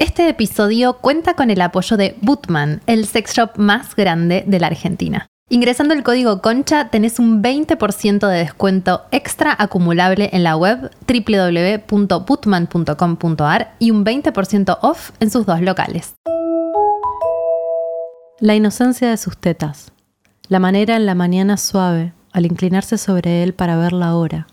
Este episodio cuenta con el apoyo de Bootman, el sex shop más grande de la Argentina. Ingresando el código CONCHA tenés un 20% de descuento extra acumulable en la web www.bootman.com.ar y un 20% off en sus dos locales. La inocencia de sus tetas, la manera en la mañana suave al inclinarse sobre él para ver la hora,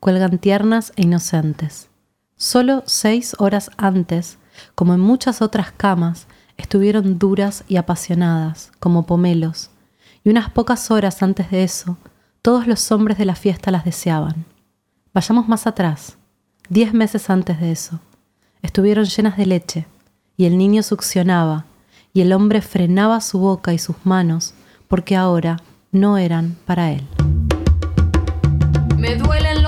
cuelgan tiernas e inocentes. Solo seis horas antes como en muchas otras camas, estuvieron duras y apasionadas, como pomelos, y unas pocas horas antes de eso, todos los hombres de la fiesta las deseaban. Vayamos más atrás, diez meses antes de eso. Estuvieron llenas de leche, y el niño succionaba, y el hombre frenaba su boca y sus manos, porque ahora no eran para él. Me duelen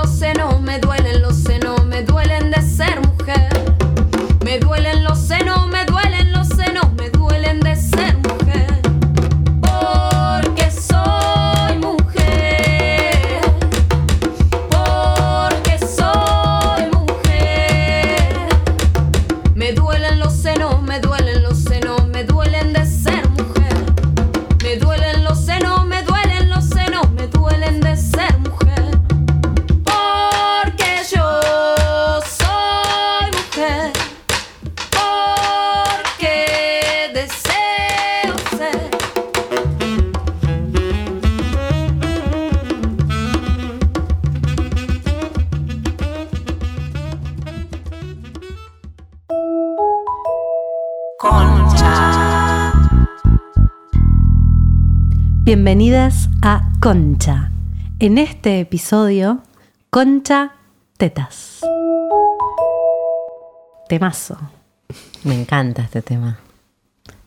Bienvenidas a Concha. En este episodio, Concha Tetas. Temazo. Me encanta este tema.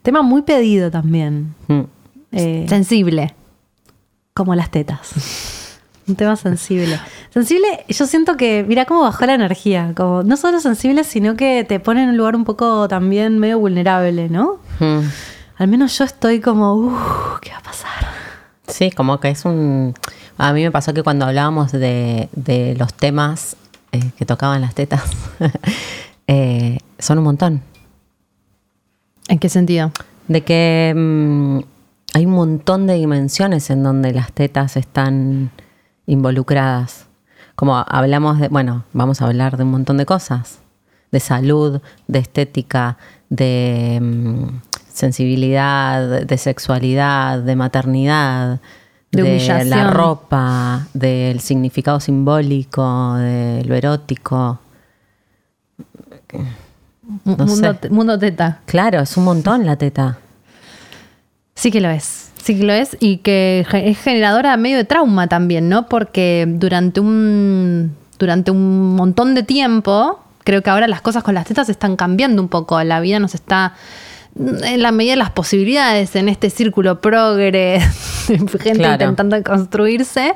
Tema muy pedido también. Mm. eh, Sensible. como las tetas. Un tema sensible. Sensible, yo siento que, mira cómo bajó la energía. Como, no solo sensible, sino que te pone en un lugar un poco también medio vulnerable, ¿no? Mm. Al menos yo estoy como, uff, ¿qué va a pasar? Sí, como que es un... A mí me pasó que cuando hablábamos de, de los temas eh, que tocaban las tetas, eh, son un montón. ¿En qué sentido? De que mm, hay un montón de dimensiones en donde las tetas están involucradas. Como hablamos de, bueno, vamos a hablar de un montón de cosas. De salud, de estética, de mm, sensibilidad, de sexualidad, de maternidad, De la humillación. ropa, del significado simbólico, de lo erótico. No mundo, mundo teta. Claro, es un montón la teta. Sí que lo es. Sí que lo es y que es generadora medio de trauma también, ¿no? Porque durante un, durante un montón de tiempo, creo que ahora las cosas con las tetas están cambiando un poco. La vida nos está, en la medida de las posibilidades, en este círculo progre, gente Claro. intentando construirse,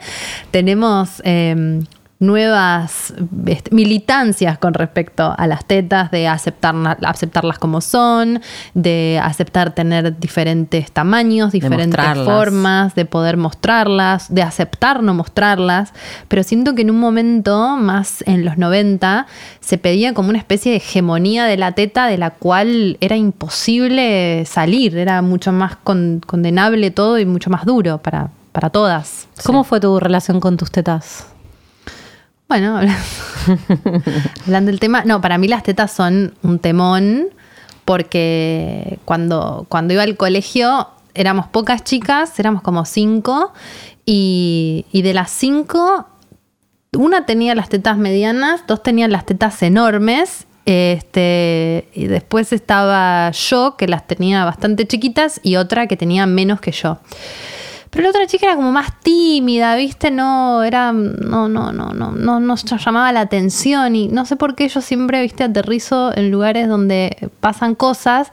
tenemos... eh, nuevas este, militancias con respecto a las tetas, de aceptar, aceptarlas como son, de aceptar tener diferentes tamaños, diferentes formas, de poder mostrarlas, de aceptar no mostrarlas. Pero siento que en un momento, más en los 90, se pedía como una especie de hegemonía de la teta de la cual era imposible salir, era mucho más con- condenable todo y mucho más duro para, para todas. ¿Cómo fue tu relación con tus tetas? Bueno, hablando, del tema, no, para mí las tetas son un temón porque cuando, cuando iba al colegio éramos pocas chicas, éramos como cinco, y, y de las cinco, una tenía las tetas medianas, dos tenían las tetas enormes. Este, y después estaba yo, que las tenía bastante chiquitas, y otra que tenía menos que yo. Pero la otra chica era como más tímida, ¿viste? No, era. No, no, no, no, no, no llamaba la atención. Y no sé por qué yo siempre, viste, aterrizo en lugares donde pasan cosas.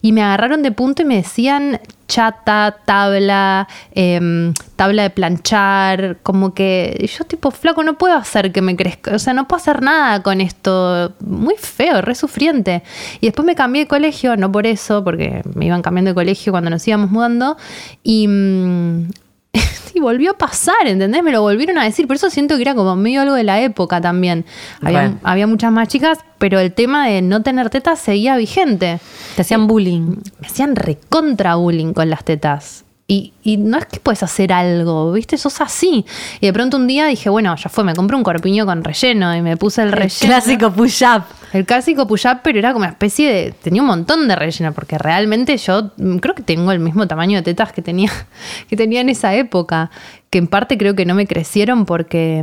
Y me agarraron de punto y me decían chata, tabla, em, tabla de planchar, como que yo tipo flaco no puedo hacer que me crezca, o sea, no puedo hacer nada con esto, muy feo, re sufriente. Y después me cambié de colegio, no por eso, porque me iban cambiando de colegio cuando nos íbamos mudando, y, mm, y volvió a pasar, ¿entendés? Me lo volvieron a decir. Por eso siento que era como medio algo de la época también. Había, había muchas más chicas, pero el tema de no tener tetas seguía vigente. Te hacían bullying. Me hacían recontra bullying con las tetas. Y, y no es que puedes hacer algo, ¿viste? Sos así. Y de pronto un día dije, bueno, ya fue, me compré un corpiño con relleno y me puse el El relleno. clásico push-up. El clásico push-up, pero era como una especie de. Tenía un montón de relleno, porque realmente yo creo que tengo el mismo tamaño de tetas que tenía, que tenía en esa época. Que en parte creo que no me crecieron porque.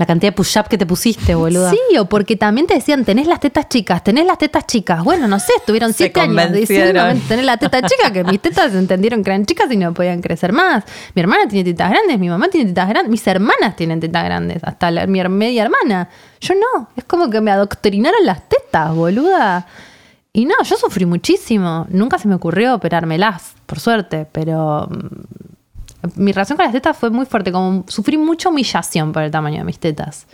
La cantidad de push-up que te pusiste, boluda. Sí, o porque también te decían, tenés las tetas chicas, tenés las tetas chicas. Bueno, no sé, estuvieron siete años diciendo, tenés la teta chica, que mis tetas entendieron que eran chicas y no podían crecer más. Mi hermana tiene tetas grandes, mi mamá tiene tetas grandes, mis hermanas tienen tetas grandes, hasta la- mi media hermana. Yo no, es como que me adoctrinaron las tetas, boluda. Y no, yo sufrí muchísimo. Nunca se me ocurrió operármelas, por suerte, pero mm, mi relación con las tetas fue muy fuerte, como sufrí mucha humillación por el tamaño de mis tetas.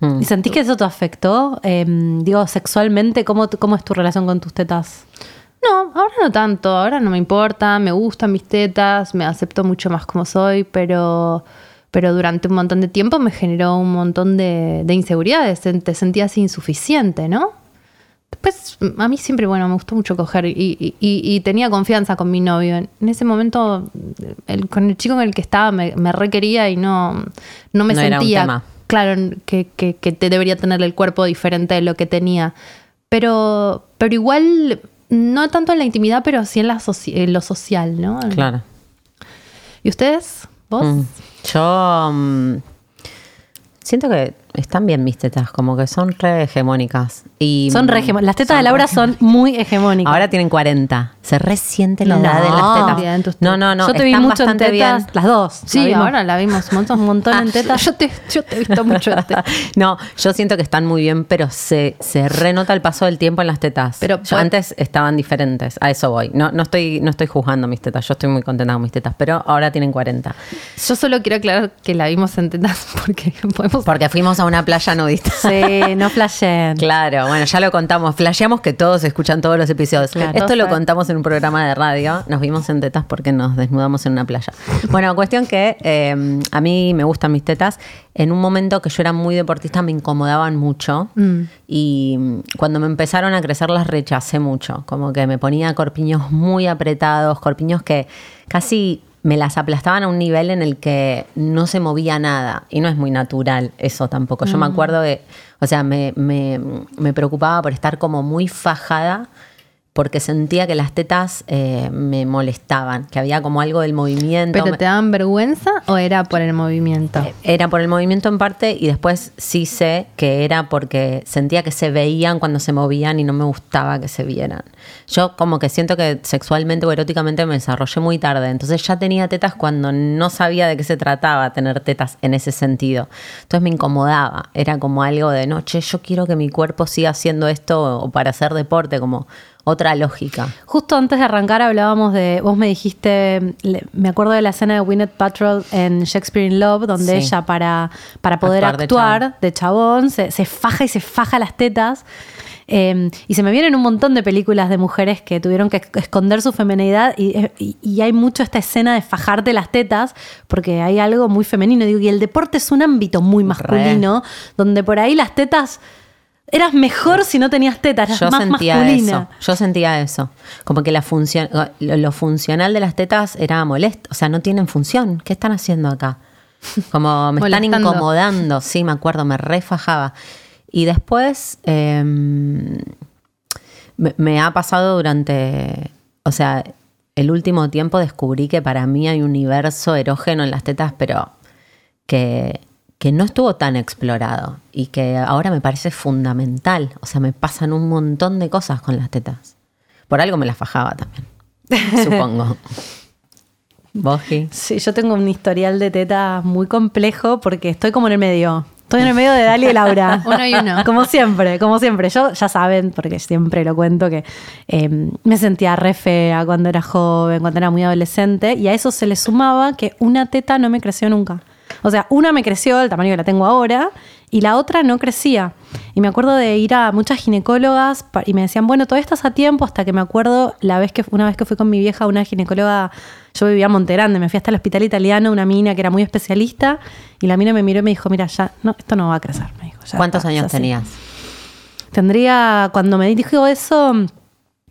Mm. ¿Y sentís que eso te afectó? Eh, digo, sexualmente, ¿cómo, ¿cómo es tu relación con tus tetas? No, ahora no tanto, ahora no me importa, me gustan mis tetas, me acepto mucho más como soy, pero, pero durante un montón de tiempo me generó un montón de, de inseguridades, te te sentías insuficiente, ¿no? Después, a mí siempre, bueno, me gustó mucho coger y, y- y- tenía confianza con mi novio. En ese momento, el- con el chico con el que estaba me, me requería y no, no me No era un sentía, tema. claro, que, que- que te debería tener el cuerpo diferente de lo que tenía. Pero, pero igual, no tanto en la intimidad, pero sí en, la soci- en lo social, ¿no? Claro. ¿Y ustedes? ¿Vos? Mm. Yo mm, siento que están bien mis tetas, como que son re hegemónicas. Y, Son re hegemo- Las tetas de Laura son muy hegemónicas. Ahora tienen 40. Se resiente la No. edad de las tetas. Bien, No, no, no. Yo te vi están mucho en bastante tetas, bien. las dos. Sí, La ahora la vimos un montón, un montón en tetas. Yo te, yo te he visto mucho en tetas. No, yo siento que están muy bien, pero se, se renota el paso del tiempo en las tetas. Pero Yo antes estaban diferentes, a eso voy. No, no, estoy, no estoy juzgando mis tetas, yo estoy muy contenta con mis tetas, pero ahora tienen 40. Yo solo quiero aclarar que la vimos en tetas porque podemos... Porque fuimos a una playa nudista. Sí, no flashen. Claro, bueno, ya lo contamos. Flasheamos que todos escuchan todos los episodios. Claro. Esto lo contamos en un programa de radio. Nos vimos en tetas porque nos desnudamos en una playa. Bueno, cuestión que eh, a mí me gustan mis tetas. En un momento que yo era muy deportista me incomodaban mucho. Mm. Y mm, cuando me empezaron a crecer las rechacé mucho. Como que me ponía corpiños muy apretados, corpiños que casi me las aplastaban a un nivel en el que no se movía nada. Y no es muy natural eso tampoco. Yo me acuerdo que, o sea, me, me- me preocupaba por estar como muy fajada porque sentía que las tetas eh, me molestaban, que había como algo del movimiento. ¿Pero te daban vergüenza o era por el movimiento? era por el movimiento en parte y después sí sé que era porque sentía que se veían cuando se movían y no me gustaba que se vieran. Yo como que siento que sexualmente o eróticamente me desarrollé muy tarde, entonces ya tenía tetas cuando no sabía de qué se trataba tener tetas en ese sentido. Entonces me incomodaba, era como algo de, no, che, yo quiero que mi cuerpo siga haciendo esto o para hacer deporte, como otra lógica. Justo antes de arrancar hablábamos de, vos me dijiste, le- me acuerdo de la escena de Gwyneth Paltrow en Shakespeare in Love, donde Sí. ella para, para poder Actuar de chabón. de chabón, se, se faja y se faja las tetas. Eh, y se me vienen un montón de películas de mujeres que tuvieron que esc- esconder su feminidad y, y- y hay mucho esta escena de fajarte las tetas porque hay algo muy femenino. Digo, y el deporte es un ámbito muy masculino donde por ahí las tetas... Eras mejor si no tenías tetas, eras Yo más sentía masculina. eso. Yo sentía eso. Como que la función, lo, lo funcional de las tetas era molesto. O sea, no tienen función. ¿Qué están haciendo acá? Como me están incomodando. Sí, me acuerdo, me refajaba. Y después eh, me, me ha pasado durante. O sea, el último tiempo descubrí que para mí hay un universo erógeno en las tetas, pero que, que no estuvo tan explorado y que ahora me parece fundamental. O sea, me pasan un montón de cosas con las tetas. Por algo me las fajaba también, supongo. ¿Vos? Sí, yo tengo un historial de tetas muy complejo porque estoy como en el medio. Estoy en el medio de Dali y Laura. Uno y uno. Como siempre, como siempre. Yo ya saben, porque siempre lo cuento, que eh, me sentía re fea cuando era joven, cuando era muy adolescente, y a eso se le sumaba que una teta no me creció nunca. O sea, una me creció del tamaño que la tengo ahora y la otra no crecía. Y me acuerdo de ir a muchas ginecólogas y me decían, bueno, todavía estás a tiempo, hasta que me acuerdo la vez que una vez que fui con mi vieja a una ginecóloga, yo vivía en me fui hasta el hospital italiano, una mina que era muy especialista, y la mina me miró y me dijo, mira, ya, no, esto no va a crecer. Me dijo, "Ya ¿Cuántos años así". tenías? Tendría, cuando me dijo eso,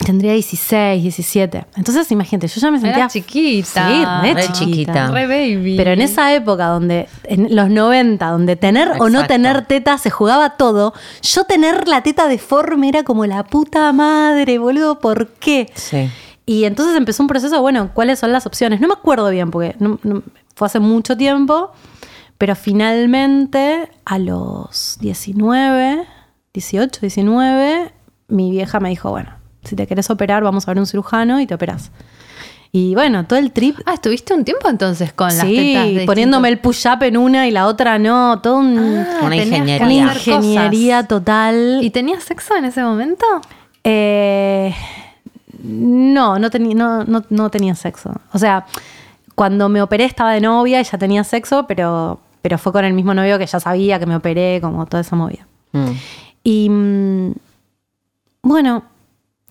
tendría 16, 17. Entonces, imagínate, yo ya me sentía Era chiquita. Sí, re, Re chiquita. chiquita. Re baby. Pero en esa época, donde en los 90, donde tener o no Exacto. tener teta se jugaba todo, yo tener la teta deforme era como la puta madre, boludo, ¿por qué? Sí. Y entonces empezó un proceso, bueno, ¿cuáles son las opciones? No me acuerdo bien, porque no- no- fue hace mucho tiempo, pero finalmente a los 19, 18, 19, mi vieja me dijo, bueno, si te querés operar, vamos a ver un cirujano y te operás. Y bueno, todo el trip Ah, estuviste un tiempo entonces con las sí, tetas de poniéndome el push-up en una y la otra no, todo un- Ah, Una ingeniería. una ingeniería cosas. total. ¿Y tenías sexo en ese momento? Eh, no, no, tenía no, no, no tenía sexo. O sea, cuando me operé estaba de novia y ya tenía sexo, pero, pero fue con el mismo novio que ya sabía que me operé, como toda esa movida. Mm. Y mm, bueno,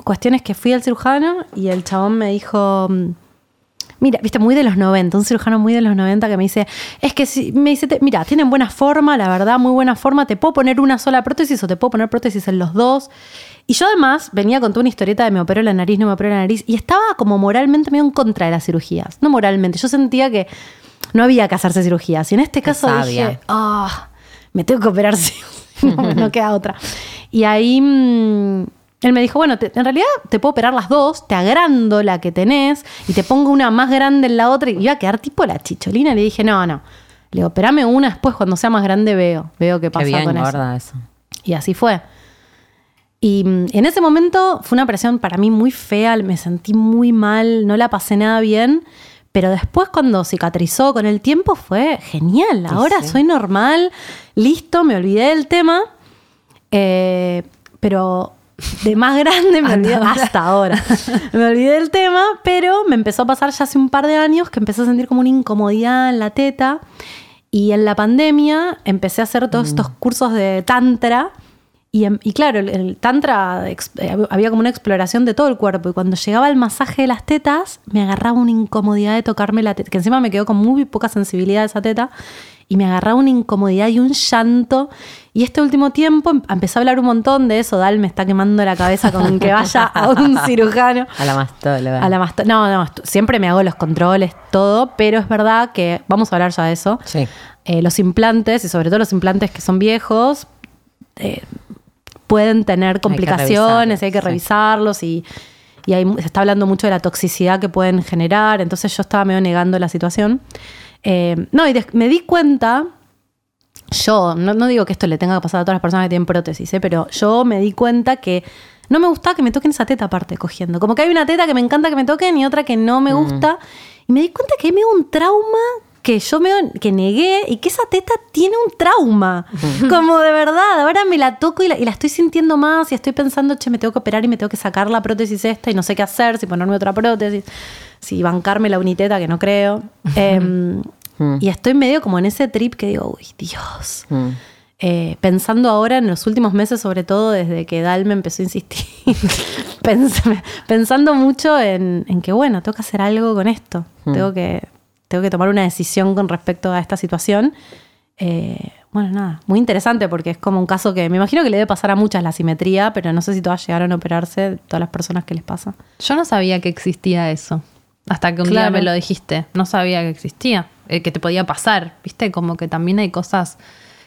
cuestiones que fui al cirujano y el chabón me dijo, mm, mira, viste, muy de los 90, un cirujano muy de los 90 que me dice, es que si, me dice, te- mira, tienen buena forma, la verdad, muy buena forma, te puedo poner una sola prótesis o te puedo poner prótesis en los dos. Y yo además venía con toda una historieta de me operó la nariz, no me operó la nariz, y estaba como moralmente medio en contra de las cirugías. No moralmente, yo sentía que no había que hacerse cirugías. Y en este caso dije, ah, me tengo que operar sí no queda otra. Y ahí mm, él me dijo, bueno, te- en realidad te puedo operar las dos, te agrando la que tenés y te pongo una más grande en la otra y iba a quedar tipo la chicholina. Y le dije, no, no. Le digo, operame una después, cuando sea más grande veo, veo qué Qué pasa bien, con eso. eso. Y así fue. Y mm, en ese momento fue una operación para mí muy fea, me sentí muy mal, no la pasé nada bien, pero después cuando cicatrizó con el tiempo fue genial. Ahora sí. soy normal, listo, me olvidé del tema, eh, pero de más grande me olvidé hasta ahora. Me olvidé del tema, pero me empezó a pasar ya hace un par de años que empecé a sentir como una incomodidad en la teta. Y en la pandemia empecé a hacer todos estos cursos de tantra. Y, em- y claro, el, el tantra eh, había como una exploración de todo el cuerpo. Y cuando llegaba el masaje de las tetas, me agarraba una incomodidad de tocarme la teta. Que encima me quedó con muy poca sensibilidad esa teta. Y me agarraba una incomodidad y un llanto. Y este último tiempo em- empecé a hablar un montón de eso. Dal me está quemando la cabeza con que vaya a un cirujano. A la mastóloga. A la masto- no, no, siempre me hago los controles, todo, pero es verdad que, vamos a hablar ya de eso, Sí. eh, los implantes, y sobre todo los implantes que son viejos, eh, pueden tener complicaciones, hay que revisarlos, y, y hay mu- se está hablando mucho de la toxicidad que pueden generar, entonces yo estaba medio negando la situación. Eh, no, y me di cuenta, yo, no, no digo que esto le tenga que pasar a todas las personas que tienen prótesis, ¿eh? pero yo me di cuenta que no me gustaba que me toquen esa teta aparte cogiendo. Como que hay una teta que me encanta que me toquen y otra que no me gusta. Y me di cuenta que hay medio un trauma que yo me que negué y que esa teta tiene un trauma. Como de verdad, ahora me la toco y la, y la estoy sintiendo más y estoy pensando, che, me tengo que operar y me tengo que sacar la prótesis esta y no sé qué hacer, si ponerme otra prótesis, si bancarme la uniteta, que no creo. Em, y estoy medio como en ese trip que digo, uy, Dios. Mm. Eh, pensando ahora en los últimos meses, sobre todo desde que Dal me empezó a insistir, pens- pensando mucho en, en que, bueno, tengo que hacer algo con esto, tengo, que, tengo que tomar una decisión con respecto a esta situación. Eh, bueno, nada, muy interesante porque es como un caso que me imagino que le debe pasar a muchas la simetría, pero no sé si todas llegaron a operarse, todas las personas que les pasa. Yo no sabía que existía eso. Hasta que un día Claro. me lo dijiste. No sabía que existía. Eh, que te podía pasar. ¿Viste? Como que también hay cosas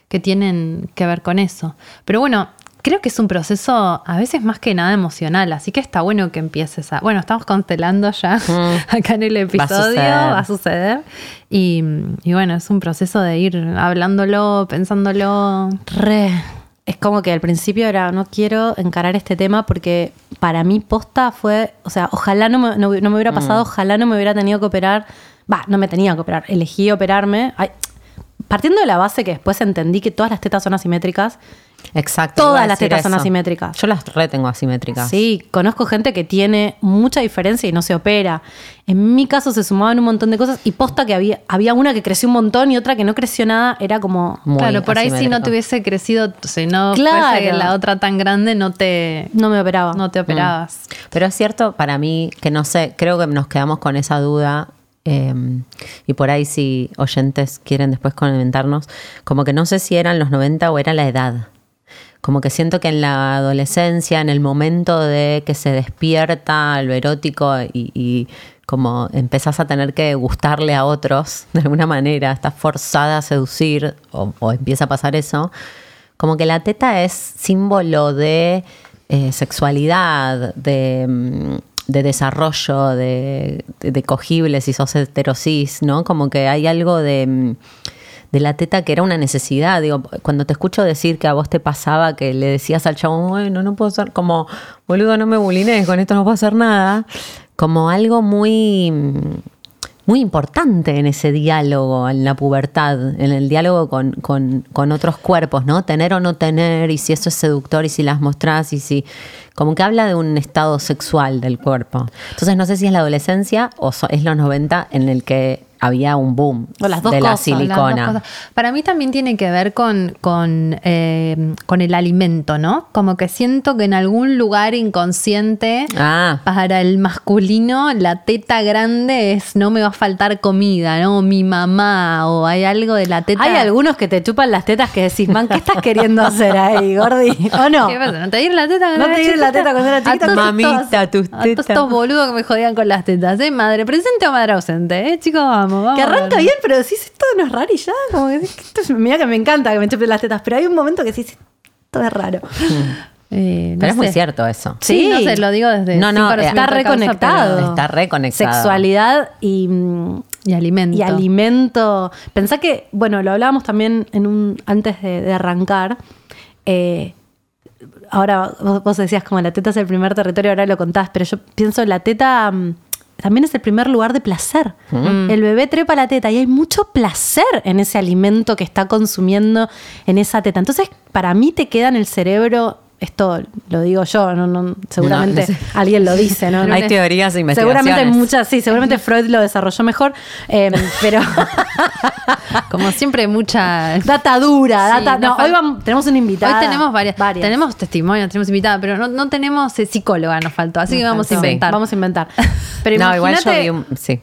que tienen que ver con eso. Pero bueno, creo que es un proceso a veces más que nada emocional. Así que está bueno que empieces a. Bueno, estamos constelando ya acá en el episodio. suceder. Va a suceder. Y, y bueno, es un proceso de ir hablándolo, pensándolo. Re. Es como que al principio era, no quiero encarar este tema porque para mí posta fue, o sea, ojalá no me, no, no me hubiera pasado, ojalá no me hubiera tenido que operar. Va, no me tenía que operar, elegí operarme. Ay, partiendo de la base que después entendí que todas las tetas son asimétricas Exacto. Todas las tetas son asimétricas. Yo las retengo asimétricas. Sí, conozco gente que tiene mucha diferencia y no se opera. En mi caso se sumaban un montón de cosas y posta que había, había una que creció un montón y otra que no creció nada. Era como... Muy claro, por ahí si no te hubiese crecido, si no Claro. fuese la otra tan grande, no te, No me operaba. no te operabas. Pero es cierto para mí que no sé, creo que nos quedamos con esa duda. Eh, y por ahí si oyentes quieren después comentarnos, como que no sé si eran los 90 o era la edad. Como que siento que en la adolescencia, en el momento de que se despierta lo erótico y, y como empezás a tener que gustarle a otros de alguna manera, estás forzada a seducir o, o empieza a pasar eso, como que la teta es símbolo de eh, sexualidad, de, mm, de desarrollo, de, de, cogibles si sos heterosis, ¿no? Como que hay algo de, de la teta que era una necesidad. Digo, cuando te escucho decir que a vos te pasaba que le decías al chabón, bueno, no puedo ser como, boludo, no me bulines, con esto no puedo hacer nada. Como algo muy muy importante en ese diálogo, en la pubertad, en el diálogo con, con- con otros cuerpos, ¿no? Tener o no tener, y si eso es seductor, y si las mostrás, y si. Como que habla de un estado sexual del cuerpo. Entonces, no sé si es la adolescencia o es los 90 en el que había un boom O las dos de la cosas, silicona. Para mí también tiene que ver con, con, eh, con el alimento, ¿no? Como que siento que en algún lugar inconsciente Ah, para el masculino la teta grande es no me va a faltar comida, ¿no? Mi mamá o hay algo de la teta. Hay algunos que te chupan las tetas que decís, man, ¿qué estás queriendo hacer ahí, Gordi? ¿O no? ¿Qué pasa? ¿No te dieron la teta ¿No te dieron la teta cuando eras A chiquita? Mamita, tus A todos tetas. estos boludos que me jodían con las tetas, ¿eh? Madre presente o madre ausente, ¿eh? Chicos, vamos, vamos. Que arranca bien, pero decís, esto no es raro y ya, como que decís, esto es- mira que me encanta que me chupen las tetas, pero hay un momento que decís, esto es raro. Eh, no pero es muy cierto eso. Sí, Sí. no sé, lo digo desde No, no, conocimiento está causa, reconectado. Está reconectado. Sexualidad y, mm, Y alimento. y alimento. Pensá que, bueno, lo hablábamos también en un antes de, de arrancar. eh, ahora vos, vos decías como la teta es el primer territorio, ahora lo contás, pero yo pienso la teta mm, también es el primer lugar de placer. El bebé trepa la teta y hay mucho placer en ese alimento que está consumiendo en esa teta. Entonces, para mí te queda en el cerebro, esto lo digo yo, no, no- seguramente No, no sé. alguien lo dice, ¿no? Hay teorías e Seguramente investigaciones. muchas, sí, seguramente Freud lo desarrolló mejor, eh, pero Como siempre, mucha. data dura, Sí, data. No, hoy vamos- tenemos una invitada. Hoy tenemos varias, varias. Tenemos testimonios, tenemos invitada, pero no, no tenemos eh, psicóloga, nos faltó. Así que vamos a inventar. Vamos a inventar. Pero no, igual yo vi un. Sí.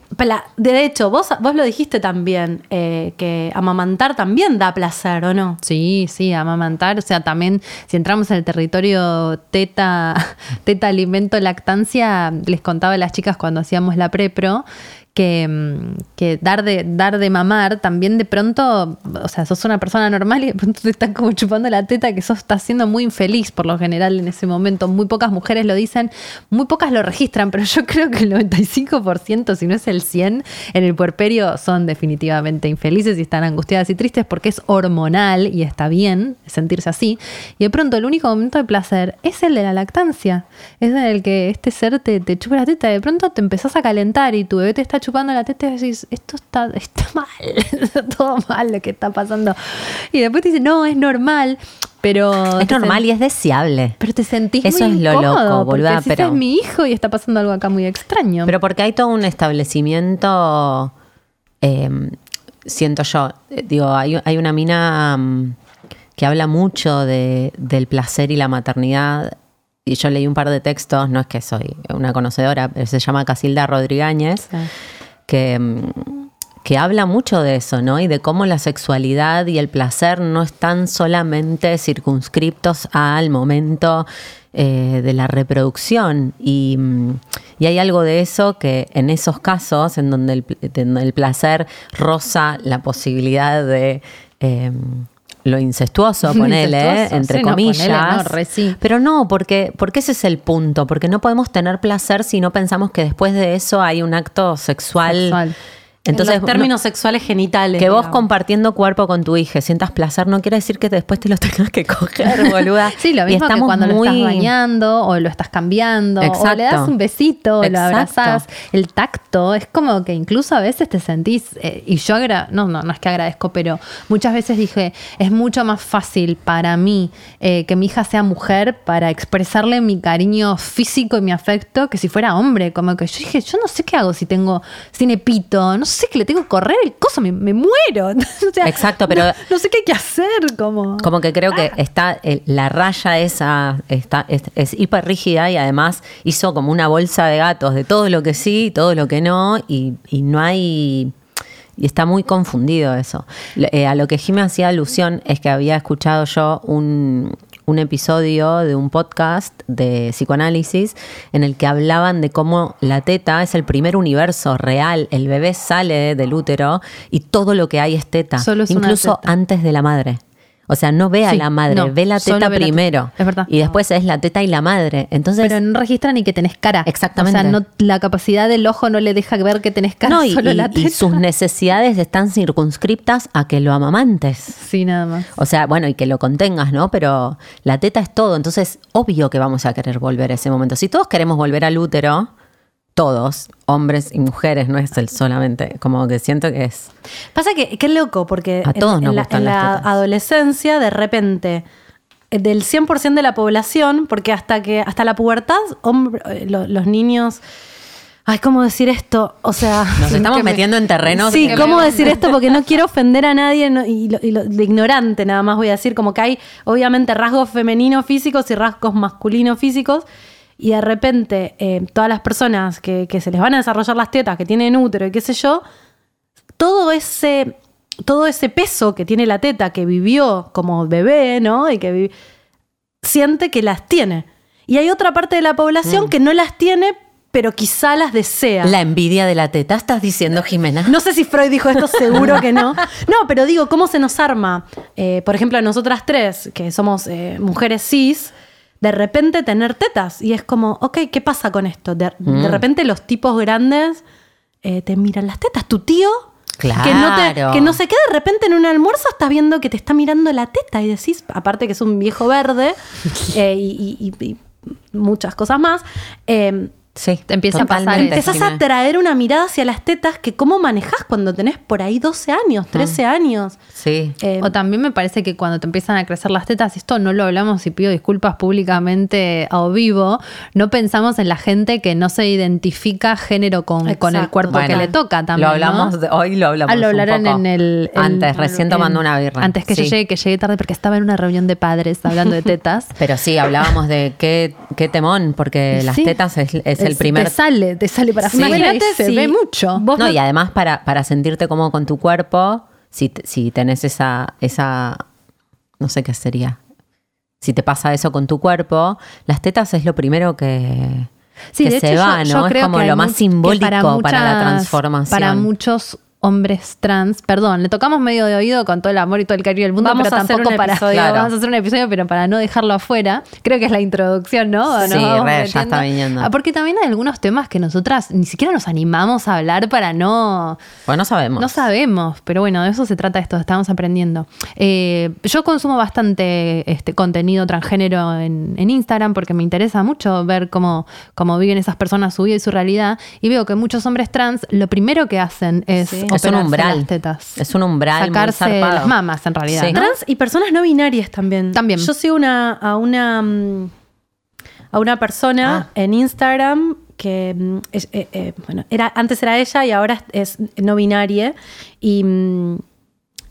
De hecho, vos, vos lo dijiste también, eh, que amamantar también da placer, ¿o no? Sí, sí, amamantar. O sea, también si entramos en el territorio teta, teta, alimento, lactancia, les contaba a las chicas cuando hacíamos la prepro que, mm, que dar, de, dar de mamar también de pronto, o sea, sos una persona normal y de pronto te están como chupando la teta que sos estás siendo muy infeliz por lo general en ese momento. Muy pocas mujeres lo dicen, muy pocas lo registran, pero yo creo que el 95%, si no es el 100%, en el puerperio son definitivamente infelices y están angustiadas y tristes porque es hormonal y está bien sentirse así. Y de pronto el único momento de placer es el de la lactancia. Es en el que este ser te, te chupa la teta de pronto te empezás a calentar y tu bebé te está chupando la teta y decís, esto está, está mal, está todo mal lo que está pasando. Y después te dicen, no, es normal, pero... Es normal y es deseable. Pero te sentís Eso muy es lo loco, boluda, decís, pero- es mi hijo y está pasando algo acá muy extraño. Pero porque hay todo un establecimiento, eh, siento yo, eh, digo, hay, hay una mina mm, que habla mucho de, del placer y la maternidad. Y yo leí un par de textos, no es que soy una conocedora, pero se llama Casilda Rodríguez, Sí. Que, mm, que habla mucho de eso, ¿no? Y de cómo la sexualidad y el placer no están solamente circunscriptos al momento eh, de la reproducción. Y, mm, y hay algo de eso que en esos casos, en donde el, el placer roza la posibilidad de... eh, lo incestuoso, ponele. Incestuoso, entre sí, no, comillas. ponele, no, re sí. Pero no, porque, porque ese es el punto, porque no podemos tener placer si no pensamos que después de eso hay un acto sexual, Sexual. Entonces, los términos sexuales genitales. Que vos compartiendo cuerpo con tu hija sientas placer no quiere decir que después te lo tengas que coger, boluda. Sí, lo Y mismo que cuando lo muy- estás bañando o lo estás cambiando o Exacto. le das un besito o lo abrazás. El tacto es como que incluso a veces te sentís, eh, y yo agra no, no, no es que agradezco, pero muchas veces dije, es mucho más fácil para mí eh, que mi hija sea mujer para expresarle mi cariño físico y mi afecto que si fuera hombre. Como que yo dije, yo no sé qué hago si tengo, si tiene pito, no sé que le tengo que correr el coso, me, me muero. O sea, Exacto, pero- no, no sé qué hay que hacer, como... Como que creo Ah. que está el- la raya esa está, es, es hiper rígida y además hizo como una bolsa de gatos de todo lo que sí y todo lo que no y, y no hay... Y está muy confundido eso. Eh, a lo que Jimmy hacía alusión es que había escuchado yo un, un episodio de un podcast de psicoanálisis en el que hablaban de cómo la teta es el primer universo real. El bebé sale del útero y todo lo que hay es teta. Solo es una incluso teta. antes de la madre. O sea, no ve a Sí, la madre, no, ve la teta ve la teta. primero. Es verdad. Y después es la teta y la madre. Entonces, Pero no registra ni que tenés cara. Exactamente. O sea, no, la capacidad del ojo no le deja ver que tenés cara, no, y, solo y- la y teta. sus necesidades están circunscriptas a que lo amamantes. Sí, nada más. O sea, bueno, y que lo contengas, ¿no? Pero la teta es todo. Entonces, obvio que vamos a querer volver a ese momento. Si todos queremos volver al útero, todos, hombres y mujeres, no es el solamente, como que siento que es. Pasa que, qué loco, porque A todos nos en la, gustan en la adolescencia, de repente, eh, del 100% de la población, porque hasta que hasta la pubertad, hombre- eh, lo- los niños... Ay, ¿cómo decir esto? O sea... Nos estamos me- metiendo en terrenos. Sí, ¿cómo decir esto? Porque no quiero ofender a nadie no- y, lo, y lo- de ignorante nada más voy a decir, como que hay obviamente rasgos femeninos físicos y rasgos masculinos físicos y de repente eh, todas las personas que, que se les van a desarrollar las tetas, que tienen útero y qué sé yo, todo ese, todo ese peso que tiene la teta que vivió como bebé, ¿no? Y que siente que las tiene. Y hay otra parte de la población que no las tiene, pero quizá las desea. La envidia de la teta, estás diciendo, Jimena. No sé si Freud dijo esto, seguro que no. No, pero digo, ¿cómo se nos arma? Eh, por ejemplo, a nosotras tres, que somos eh, mujeres cis, de repente tener tetas. Y es como, ok, ¿qué pasa con esto? De, de repente los tipos grandes eh, te miran las tetas. Tu tío, que, no te- que no se queda de repente en un almuerzo, estás viendo que te está mirando la teta y decís, aparte que es un viejo verde eh, y, y- y- y muchas cosas más. eh, Sí, Te empieza a pasar totalmente, Empezás a traer una mirada hacia las tetas que cómo manejás cuando tenés por ahí 12 años, 13 años. Sí. Eh, O también me parece que cuando te empiezan a crecer las tetas, esto no lo hablamos y pido disculpas públicamente a o vivo, no pensamos en la gente que no se identifica género con, con el cuerpo que le toca también. Lo hablamos, ¿no? de- hoy lo hablamos. Ah, lo un hablarán poco. en el. en- Antes, recién en- tomando una birra. Antes que Sí. yo llegue, que llegué tarde porque estaba en una reunión de padres hablando de tetas. Pero sí, hablábamos de qué, qué temón, porque las tetas es, es el primer Te sale, te sale para afuera y Imagínate se ve mucho. vos No, no- y además para, para sentirte como con tu cuerpo, si, si tenés esa, esa, no sé qué sería, si te pasa eso con tu cuerpo, las tetas es lo primero que, Sí, que de se hecho, va, yo- ¿no? yo es creo como que lo más simbólico para, la muchas- transformación. Para muchos hombres trans, perdón, le tocamos medio de oído con todo el amor y todo el cariño del mundo, Vamos pero a hacer tampoco un para episodio. Claro. vamos a hacer un episodio, pero para no dejarlo afuera. Creo que es la introducción, ¿no? ¿O nos Sí, re, ya está viniendo. Ah, porque también hay algunos temas que nosotras ni siquiera nos animamos a hablar para no Pues no sabemos. no sabemos, pero bueno, de eso se trata esto, estamos aprendiendo. Eh, yo consumo bastante este contenido transgénero en, en Instagram porque me interesa mucho ver cómo, cómo viven esas personas su vida y su realidad. Y veo que muchos hombres trans lo primero que hacen es, Sí. Es un umbral. las tetas. Es un umbral. muy Sacarse zarpado. las mamas en realidad. Sí. ¿no? Trans y personas no binarias también. También. Yo sigo una, a una mm, a una persona Ah. en Instagram que mm, eh, eh, bueno, era, antes era ella y ahora es, es no binaria. Y, mm,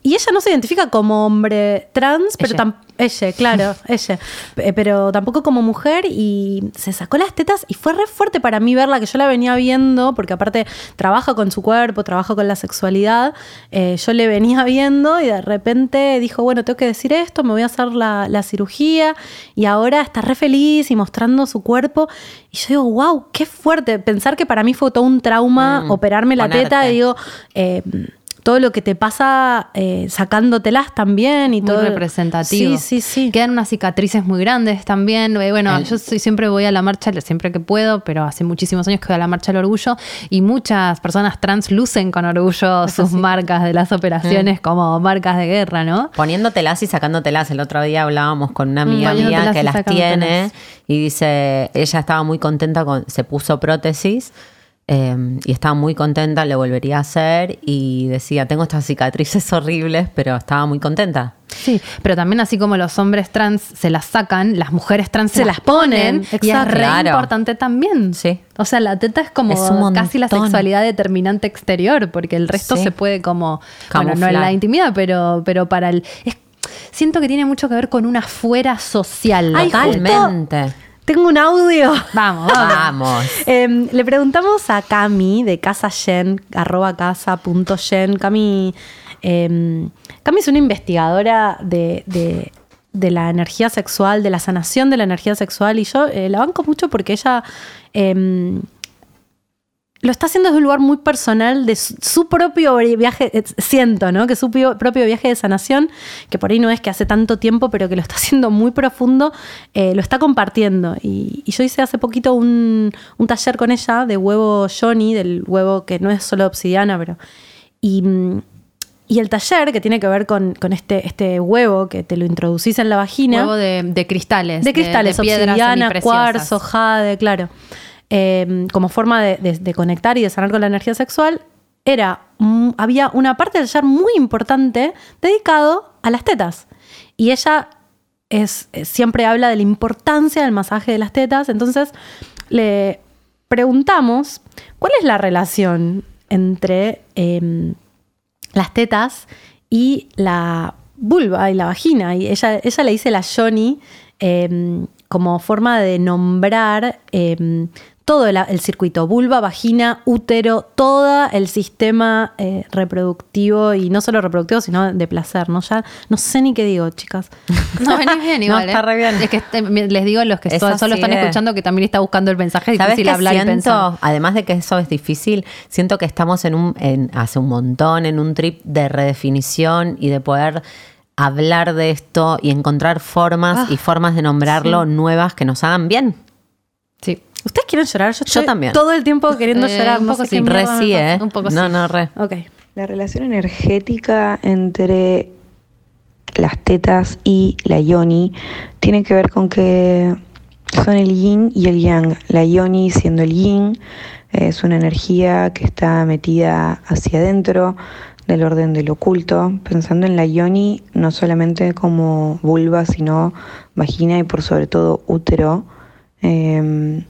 y ella no se identifica como hombre trans, pero Ella. tam- ella, claro, ella, P- pero tampoco como mujer y se sacó las tetas y fue re fuerte para mí verla, que yo la venía viendo, porque aparte trabaja con su cuerpo, trabaja con la sexualidad, eh, yo le venía viendo y de repente dijo, bueno, tengo que decir esto, me voy a hacer la, la cirugía y ahora está re feliz y mostrando su cuerpo y yo digo, wow, qué fuerte, pensar que para mí fue todo un trauma Mm, operarme la ponerte. teta y digo... eh, todo lo que te pasa eh, sacándotelas también y Muy todo. representativo. Sí, sí, sí. Quedan unas cicatrices muy grandes también. Eh, Bueno, El- yo soy, siempre voy a la marcha, siempre que puedo, pero hace muchísimos años que voy a la marcha del orgullo y muchas personas trans lucen con orgullo sus marcas de las operaciones como marcas de guerra, ¿no? Poniéndotelas y sacándotelas. El otro día hablábamos con una amiga mía Poniéndotelas que las tiene y dice, ella estaba muy contenta con, se puso prótesis eh, y estaba muy contenta, le volvería a hacer y decía, tengo estas cicatrices horribles, pero estaba muy contenta. Sí, pero también así como los hombres trans se las sacan, las mujeres trans se, Se las ponen, ponen. Y es re Claro. importante también. Sí. O sea, la teta es como Es casi la sexualidad determinante exterior, porque el resto Sí. se puede como, bueno, no en la intimidad, pero, pero para el... es- siento que tiene mucho que ver con una fuera social. Ay, local. justo- Totalmente. Tengo un audio. Vamos, vamos. Em, le preguntamos a Cami de Casa Yen, arroba casa punto yen. Cami, em, Cami es una investigadora de, de- de la energía sexual, de la sanación de la energía sexual, y yo eh, la banco mucho porque ella em, lo está haciendo desde un lugar muy personal de su, su propio viaje, eh, siento, ¿no? Que su pio- propio viaje de sanación, que por ahí no es que hace tanto tiempo, pero que lo está haciendo muy profundo, eh, lo está compartiendo. Y, y yo hice hace poquito un, un taller con ella de huevo Johnny, del huevo que no es solo obsidiana, pero... Y, y el taller, que tiene que ver con, con este, este huevo que te lo introducís en la vagina. Huevo de, de cristales. De cristales, de, piedras obsidiana, cuarzo, jade, claro. Eh, como forma de, conectar y de sanar con la energía sexual, era, había una parte del taller muy importante dedicado a las tetas. Y ella es, eh, siempre habla de la importancia del masaje de las tetas. Entonces le preguntamos cuál es la relación entre em, las tetas y la vulva y la vagina. Y ella, ella le dice la Johnny eh, como forma de nombrar todo el, el circuito, vulva, vagina, útero, todo el sistema eh, reproductivo y no solo reproductivo, sino de placer, ¿no? Ya no sé ni qué digo, chicas. No, venís bien No, igual. está ¿eh? re bien. Es que este, les digo a los que solo están es. escuchando que también está buscando el mensaje. Es ¿Sabes difícil hablar y pensar. siento? Además de que eso es difícil, siento que estamos en un, en- hace un montón en un trip de redefinición y de poder hablar de esto y encontrar formas y formas de nombrarlo nuevas que nos hagan bien. ¿Ustedes quieren llorar? Yo, estoy también. Todo el tiempo queriendo Eh, llorar. un no poco sé qué sí. mierda Re me sí, pasa. ¿eh? Un poco no, sí. no, re. Ok. La relación energética entre las tetas y la yoni tiene que ver con que son el yin y el yang. La yoni siendo el yin es una energía que está metida hacia adentro del orden del oculto, pensando en la yoni no solamente como vulva, sino vagina y por sobre todo útero. Em,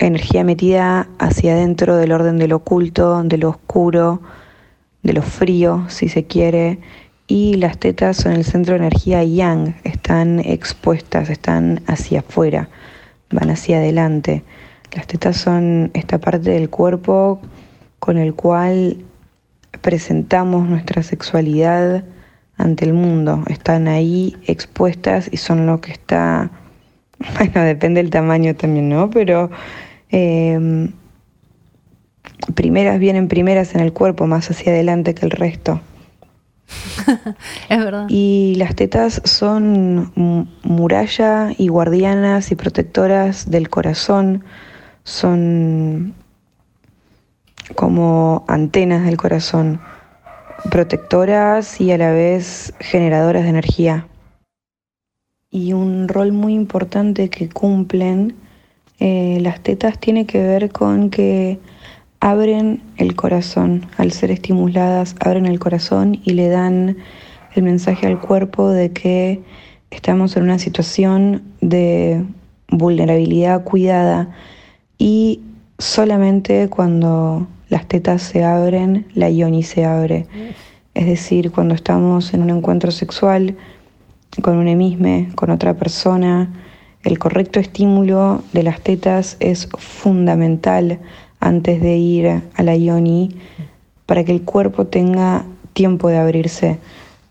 energía metida hacia adentro del orden de lo oculto, de lo oscuro, de lo frío, si se quiere. Y las tetas son el centro de energía yang, están expuestas, están hacia afuera, van hacia adelante. Las tetas son esta parte del cuerpo con el cual presentamos nuestra sexualidad ante el mundo. Están ahí expuestas y son lo que está bueno, depende del tamaño también, ¿no? Pero eh, primeras vienen primeras en el cuerpo, más hacia adelante que el resto. Es verdad. Y las tetas son mu- muralla y guardianas y protectoras del corazón, son como antenas del corazón, protectoras y a la vez generadoras de energía. Y un rol muy importante que cumplen eh, las tetas tiene que ver con que abren el corazón, al ser estimuladas, abren el corazón y le dan el mensaje al cuerpo de que estamos en una situación de vulnerabilidad cuidada y solamente cuando las tetas se abren, la yoni se abre. Es decir, cuando estamos en un encuentro sexual con un emisme, con otra persona, el correcto estímulo de las tetas es fundamental antes de ir a la yoni para que el cuerpo tenga tiempo de abrirse.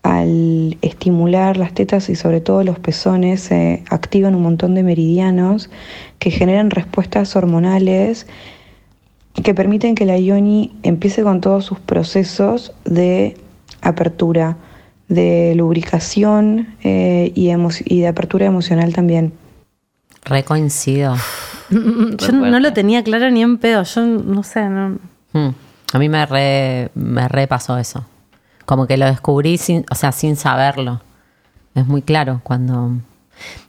Al estimular las tetas y sobre todo los pezones se activan un montón de meridianos que generan respuestas hormonales que permiten que la yoni empiece con todos sus procesos de apertura, de lubricación eh, y de apertura emocional también. Recoincido. Yo no lo tenía claro ni en pedo. Yo no sé, no. Mm. A mí me re, me repasó eso. Como que lo descubrí sin, o sea, sin saberlo. Es muy claro cuando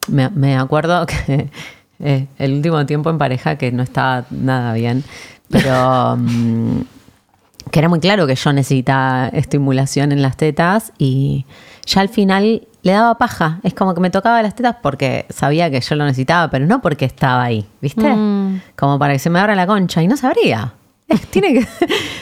me, me acuerdo que eh, el último tiempo en pareja que no estaba nada bien, pero mm, que era muy claro que yo necesitaba estimulación en las tetas y ya al final le daba paja. Es como que me tocaba las tetas porque sabía que yo lo necesitaba, pero no porque estaba ahí, ¿viste? Mm. Como para que se me abra la concha y no sabría. Tiene que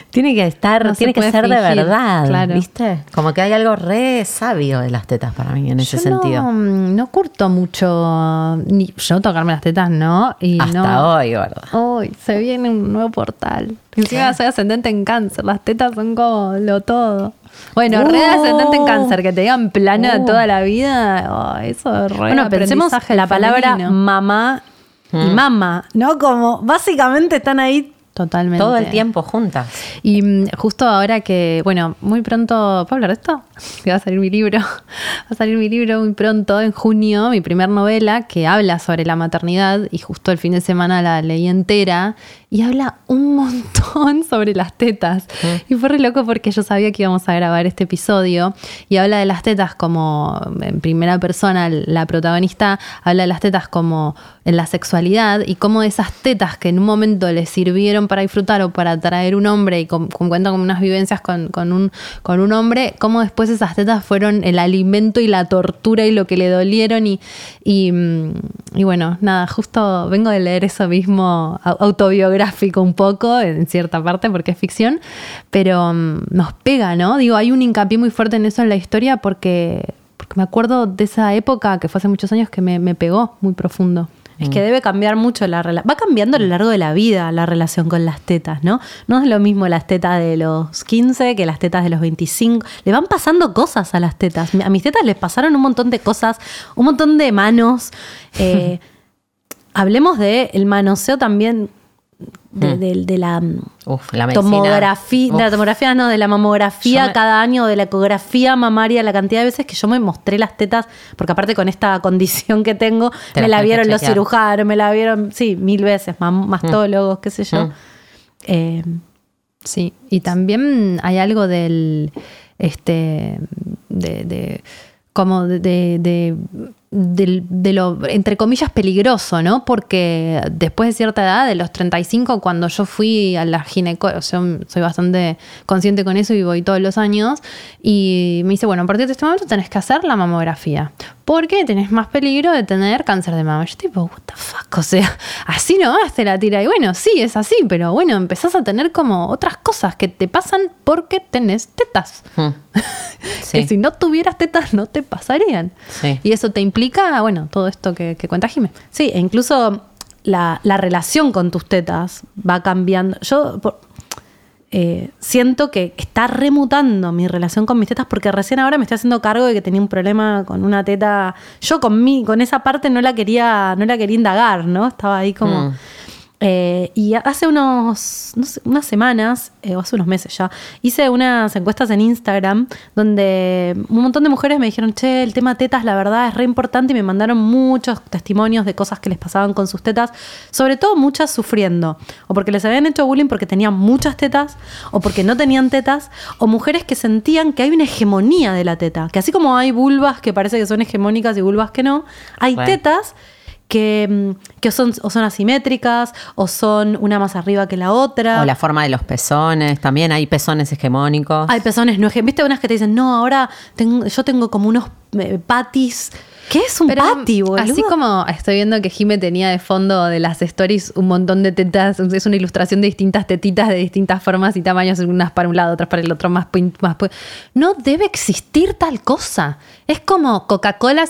tiene que estar, No se tiene que ser de verdad, claro. ¿viste? Como que hay algo re sabio de las tetas para mí en ese sentido. No, no curto mucho, ni yo tocarme las tetas, ¿no? Y Hasta no, hoy, ¿verdad? Hoy se viene un nuevo portal. Encima soy ascendente en cáncer. Las tetas son como lo todo. Bueno, re Uh. ascendente en cáncer, que te digan plana Uh. toda la vida. oh, eso es re Bueno, pensemos la palabra mamá y mamá, ¿no? Como básicamente están ahí. Totalmente. Todo el tiempo juntas. Y mm, justo ahora que, bueno, muy pronto, ¿puedo hablar de esto? Que va a salir mi libro. Va a salir mi libro muy pronto, en junio, mi primer novela, que habla sobre la maternidad y justo el fin de semana la leí entera y habla un montón sobre las tetas. Y fue re loco porque yo sabía que íbamos a grabar este episodio y habla de las tetas como en primera persona, la protagonista habla de las tetas como en la sexualidad y cómo esas tetas que en un momento le sirvieron para disfrutar o para atraer un hombre y con, con- cuenta con unas vivencias con, con un, con un hombre, cómo después esas tetas fueron el alimento y la tortura y lo que le dolieron y, y, mm, y bueno, nada, justo vengo de leer eso mismo au- autobiográfico un poco en cierta parte porque es ficción, pero mm, nos pega, ¿no? Digo, hay un hincapié muy fuerte en eso en la historia porque, porque me acuerdo de esa época que fue hace muchos años que me, me pegó muy profundo. Es que debe cambiar mucho la relación. Va cambiando a lo largo de la vida la relación con las tetas, ¿no? No es lo mismo las tetas de los 15 que las tetas de los 25. Le van pasando cosas a las tetas. A mis tetas les pasaron un montón de cosas, un montón de manos. Eh, hablemos de el manoseo también de, de- de la Uf, la tomografía, de la tomografía, no, de la mamografía me- cada año, de la ecografía mamaria, la cantidad de veces que yo me mostré las tetas, porque aparte con esta condición que tengo, Te me la vieron los cirujanos, me la vieron, sí, mil veces, mastólogos, qué sé yo. Mm. Eh, Sí, y también hay algo del, este, de, de- como de, de, lo, entre comillas, peligroso, ¿no? Porque después de cierta edad, de los 35, cuando yo fui a la ginecóloga, soy bastante consciente con eso y voy todos los años, y me dice, bueno, a partir de este momento tenés que hacer la mamografía, porque tenés más peligro de tener cáncer de mama. Yo tipo, what the fuck, o sea, así nomás te la tira. Y bueno, sí, es así, pero bueno, empezás a tener como otras cosas que te pasan porque tenés tetas. Mm. Que si no tuvieras tetas no te pasarían. Sí. Y eso te implica, bueno, todo esto que, que cuenta Jime. sí, e incluso la, la relación con tus tetas va cambiando. Yo por- eh, siento que está remutando mi relación con mis tetas porque recién ahora me estoy haciendo cargo de que tenía un problema con una teta. Yo con mí, con esa parte no la quería, no la quería indagar, ¿no? Estaba ahí como. Mm. Eh, y hace unos, no sé, unas semanas, eh, o hace unos meses ya, hice unas encuestas en Instagram donde un montón de mujeres me dijeron, che, el tema tetas, la verdad es re importante y me mandaron muchos testimonios de cosas que les pasaban con sus tetas, sobre todo muchas sufriendo, o porque les habían hecho bullying porque tenían muchas tetas, o porque no tenían tetas, o mujeres que sentían que hay una hegemonía de la teta, que así como hay vulvas que parece que son hegemónicas y vulvas que no, hay tetas que, mm, que son, o son asimétricas o son una más arriba que la otra. O la forma de los pezones. También hay pezones hegemónicos. Hay pezones no hegemónicos. ¿Viste unas que te dicen, no, ahora tengo, yo tengo como unos eh, patis? ¿Qué es un pati, boludo? así como estoy viendo que Jime tenía de fondo de las stories un montón de tetas, es una ilustración de distintas tetitas de distintas formas y tamaños, unas para un lado, otras para el otro, más, más No debe existir tal cosa. Es como Coca-Cola,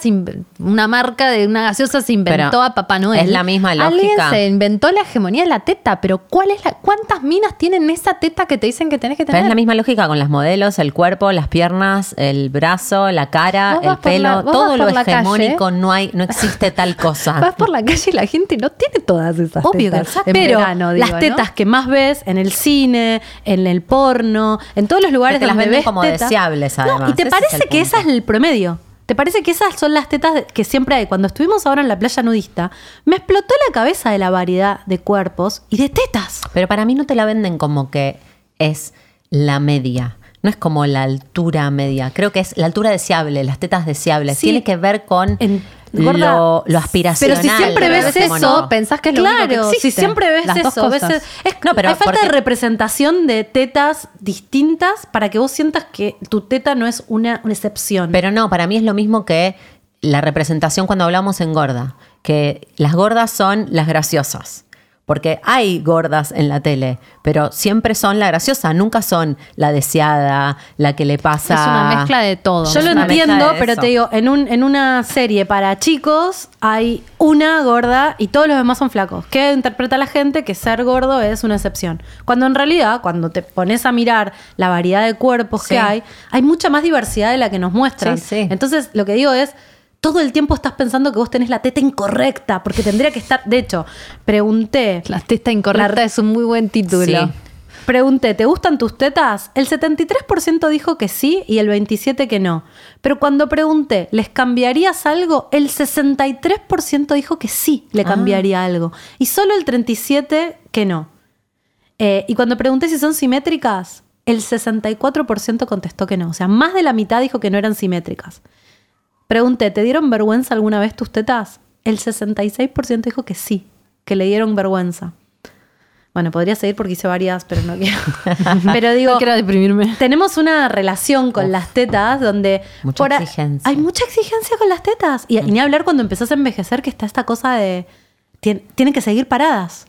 una marca de una gaseosa se inventó Pero a Papá Noel. es la misma Alguien lógica. se inventó la hegemonía de la teta, pero ¿cuál es la, ¿cuántas minas tienen esa teta que te dicen que tenés que Pero tener? es la misma lógica con las modelos, el cuerpo, las piernas, el brazo, la cara, el pelo, la- todo lo calle hegemónico, no hay, no existe tal cosa. Vas por la calle y la gente no tiene todas esas Obvio que tetas. en Pero verano, digo, las ¿no? tetas que más ves en el cine, en el porno, en todos los lugares Que las donde ves como tetas. deseables, No, y te Ese parece que ese es el promedio. ¿Te parece que esas son las tetas que siempre hay? Cuando estuvimos ahora en la playa nudista, me explotó la cabeza de la variedad de cuerpos y de tetas. Pero para mí no te la venden como que es la media. No es como la altura media. Creo que es la altura deseable, las tetas deseables. Sí. Tiene que ver con En- gorda, lo, lo aspiracional. Pero si siempre ves eso, no. pensás que es lo claro, único que existe. si siempre ves Las eso, ves- cosas. es- No, pero hay falta porque- de representación de tetas distintas para que vos sientas que tu teta no es una, una excepción. Pero no, para mí es lo mismo que la representación cuando hablamos en gorda. Que las gordas son las graciosas. Porque hay gordas en la tele, pero siempre son la graciosa, nunca son la deseada, la que le pasa. Es una mezcla de todo. Yo lo entiendo, pero te digo, en, un, en una serie para chicos hay una gorda y todos los demás son flacos. ¿Qué interpreta la gente? Que ser gordo es una excepción. Cuando en realidad, cuando te pones a mirar la variedad de cuerpos Sí. que hay, hay mucha más diversidad de la que nos muestran. Sí, sí. Entonces, lo que digo es, todo el tiempo estás pensando que vos tenés la teta incorrecta, porque tendría que estar... De hecho, pregunté... La testa incorrecta La- es un muy buen título. Sí. Pregunté, ¿te gustan tus tetas? El 73% dijo que sí y el 27% que no. Pero cuando pregunté, ¿les cambiarías algo? El 63% dijo que sí le cambiaría algo. Y solo el 37% que no. Eh, y cuando pregunté si son simétricas, el 64% contestó que no. O sea, más de la mitad dijo que no eran simétricas. Pregunté, ¿te dieron vergüenza alguna vez tus tetas? El 66% dijo que sí, que le dieron vergüenza. Bueno, podría seguir porque hice varias, pero no quiero. pero digo, No quiero deprimirme. tenemos una relación con las tetas donde Mucha exigencia. hay mucha exigencia con las tetas. Y, y ni hablar cuando empezás a envejecer que está esta cosa de tien- tienen que seguir paradas.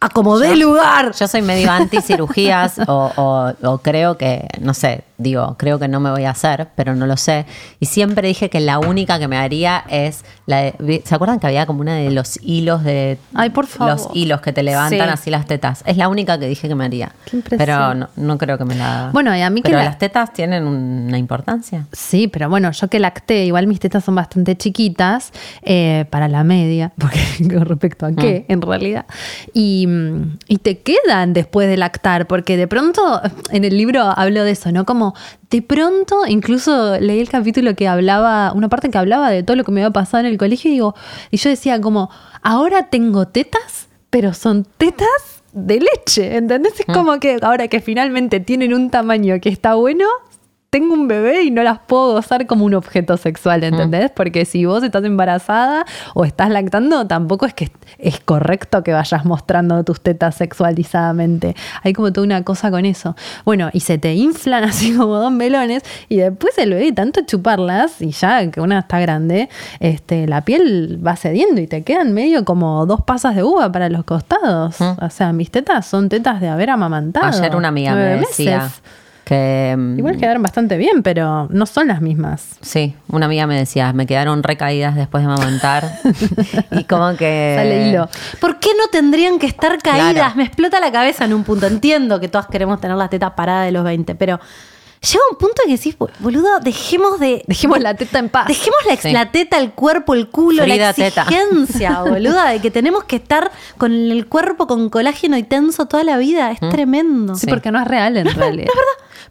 A como dé lugar. Yo soy medio anti cirugías o, o- o creo que, no sé, digo, creo que no me voy a hacer, pero no lo sé. Y siempre dije que la única que me haría es la de- ¿Se acuerdan que había como una de los hilos de... Ay, por favor. Los hilos que te levantan Sí. así las tetas. Es la única que dije que me haría. Qué. Pero no, no creo que me la. Bueno, y a mí que Pero la- las tetas tienen una importancia. Sí, pero bueno, yo que lacté, igual mis tetas son bastante chiquitas eh, para la media, porque con respecto a qué, en realidad. Y, mm, y te quedan después de lactar, porque de pronto, en el libro hablo de eso, ¿no? Como de pronto, incluso leí el capítulo que hablaba, una parte que hablaba de todo lo que me había pasado en el colegio y digo, y yo decía como, ahora tengo tetas, pero son tetas de leche, ¿entendés? Es como que ahora que finalmente tienen un tamaño que está bueno, tengo un bebé y no las puedo gozar como un objeto sexual, ¿entendés? Porque si vos estás embarazada o estás lactando, tampoco es que es correcto que vayas mostrando tus tetas sexualizadamente. Hay como toda una cosa con eso. Bueno, y se te inflan así como dos melones y después el bebé, tanto chuparlas y ya que una está grande, este, la piel va cediendo y te quedan medio como dos pasas de uva para los costados. Mm. O sea, mis tetas son tetas de haber amamantado. Ayer una amiga me decía meses. Que... mm, Igual quedaron bastante bien, pero no son las mismas. Sí, una amiga me decía, me quedaron recaídas después de amamantar. y como que... Sale hilo. ¿Por qué no tendrían que estar caídas? Claro. Me explota la cabeza en un punto. Entiendo que todas queremos tener las tetas paradas de los 20, pero llega un punto en que decís, "Bol- boludo, dejemos de. Dejemos la teta en paz. Dejemos la, ex- Sí. la teta, el cuerpo, el culo, Frida la teta. exigencia, boluda, de que tenemos que estar con el cuerpo con colágeno y tenso toda la vida. Es tremendo. Sí, porque no es real en realidad.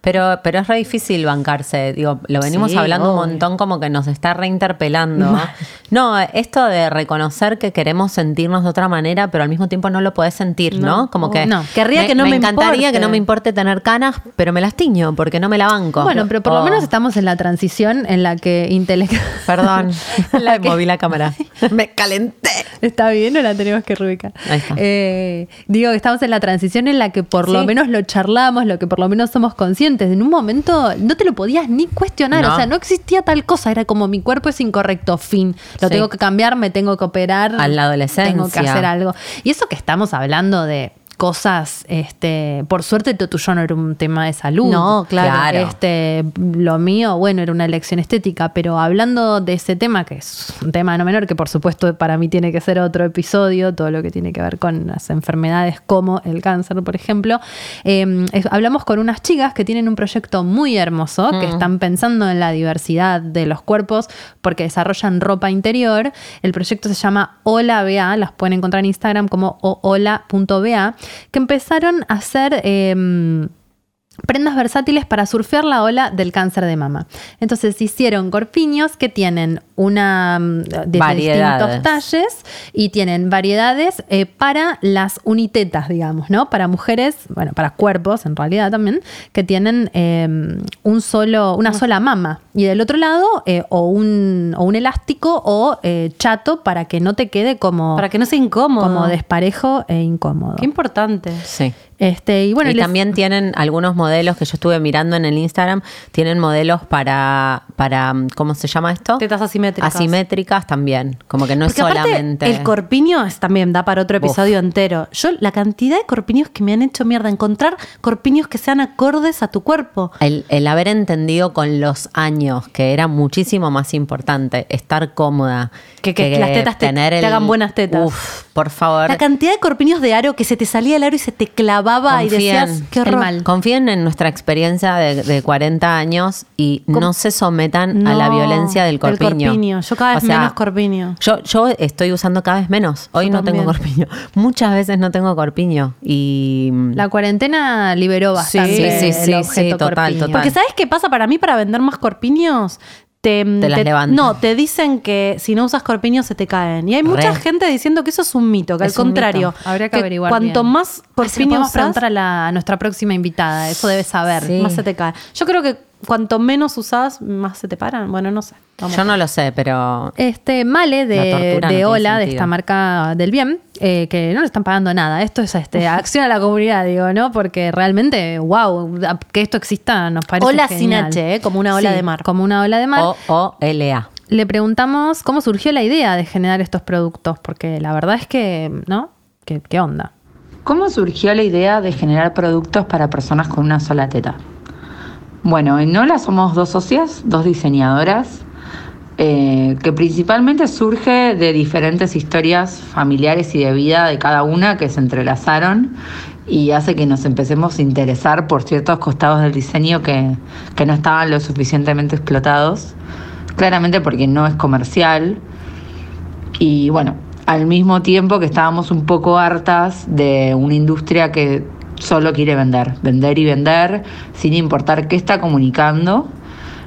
Pero, pero es re difícil bancarse. Digo, lo venimos Sí, hablando obvio. un montón como que nos está reinterpelando. No, esto de reconocer que queremos sentirnos de otra manera, pero al mismo tiempo no lo podés sentir, ¿no? No, como que no. Querría que no me encantaría que no me importe tener canas, pero me las tiño porque no me la banco. Bueno, pero por lo menos estamos en la transición en la que intelectual. Perdón, La que- moví la cámara. me calenté. ¿Está bien o la tenemos que? Ahí está. Eh, digo que estamos en la transición en la que por lo menos lo charlamos, lo que por lo menos somos conscientes. En un momento no te lo podías ni cuestionar, No. o sea, no existía tal cosa, era como mi cuerpo es incorrecto, fin. Lo Sí. tengo que cambiar, me tengo que operar. A la adolescencia. Tengo que hacer algo. Y eso que estamos hablando de cosas, este, por suerte lo tuyo no era un tema de salud. No, claro. Claro. Este, lo mío, bueno, era una elección estética, pero hablando de ese tema, que es un tema no menor, que por supuesto para mí tiene que ser otro episodio, todo lo que tiene que ver con las enfermedades como el cáncer, por ejemplo, eh, es- hablamos con unas chicas que tienen un proyecto muy hermoso, que están pensando en la diversidad de los cuerpos porque desarrollan ropa interior. El proyecto se llama Hola BA, las pueden encontrar en Instagram como hola.ba, que empezaron a hacer... em, prendas versátiles para surfear la ola del cáncer de mama. Entonces hicieron corpiños que tienen una mm, de Variedades. distintos talles y tienen variedades eh, para las unitetas, digamos, ¿no? Para mujeres, bueno, para cuerpos en realidad también, que tienen eh, un solo, una sola mama. Y del otro lado, eh, o, un, o un elástico o eh, chato para que no te quede como, Para que no sea incómodo. como desparejo e incómodo. Qué importante. Sí. Este, y bueno, y les- también tienen algunos modelos que yo estuve mirando en el Instagram, tienen modelos para, para ¿cómo se llama esto? Tetas asimétricas. Asimétricas también, como que no Porque es solamente... el corpiño es, también da para otro episodio entero. Yo, la cantidad de corpiños que me han hecho mierda, encontrar corpiños que sean acordes a tu cuerpo. El, el haber entendido con los años que era muchísimo más importante estar cómoda Que- que las tetas te- te hagan buenas tetas. Uf, por favor. La cantidad de corpiños de aro que se te salía el aro y se te clavaba y decías, qué horror. Mal. Confíen en nuestra experiencia de, de 40 años y Com- no se sometan a la violencia del del corpiño. Corpiño. Yo cada vez menos corpiño. Yo, yo estoy usando cada vez menos. Hoy Yo no tengo corpiño. Muchas veces no tengo corpiño. Y La cuarentena liberó bastante Sí, sí, sí, el sí, objeto total, corpiño. total. Porque ¿sabes qué pasa? Para mí, para vender más corpiños, te, Te las levantan. No, te dicen que si no usas corpiños se te caen. Y hay mucha gente diciendo que eso es un mito, que Es al contrario, mito. Habría que, averiguar cuanto bien. más corpiños podemos usas, preguntar a, la- a nuestra próxima invitada. Eso debe saber. Sí. más se te cae. Yo creo que cuanto menos usas, más se te paran. Bueno, no sé. Vamos. yo no lo sé, pero Este Male de, no Ola, de esta marca del bien, eh, que no le están pagando nada. Esto es este, acción a la comunidad, digo, ¿no? Porque realmente, wow, que esto exista nos parece Ola sin. H, ¿eh? Como una ola Sí, de mar. Como una ola de mar. O-O-L-A. Le preguntamos cómo surgió la idea de generar estos productos, porque la verdad es que, ¿no? ¿Qué, qué onda? ¿Cómo surgió la idea de generar productos para personas con una sola teta? Bueno, en Nola somos dos socias, dos diseñadoras, eh, que principalmente surge de diferentes historias familiares y de vida de cada una que se entrelazaron y hace que nos empecemos a interesar por ciertos costados del diseño que, que no estaban lo suficientemente explotados, claramente porque no es comercial. Y bueno, al mismo tiempo que estábamos un poco hartas de una industria que solo quiere vender, vender y vender sin importar qué está comunicando.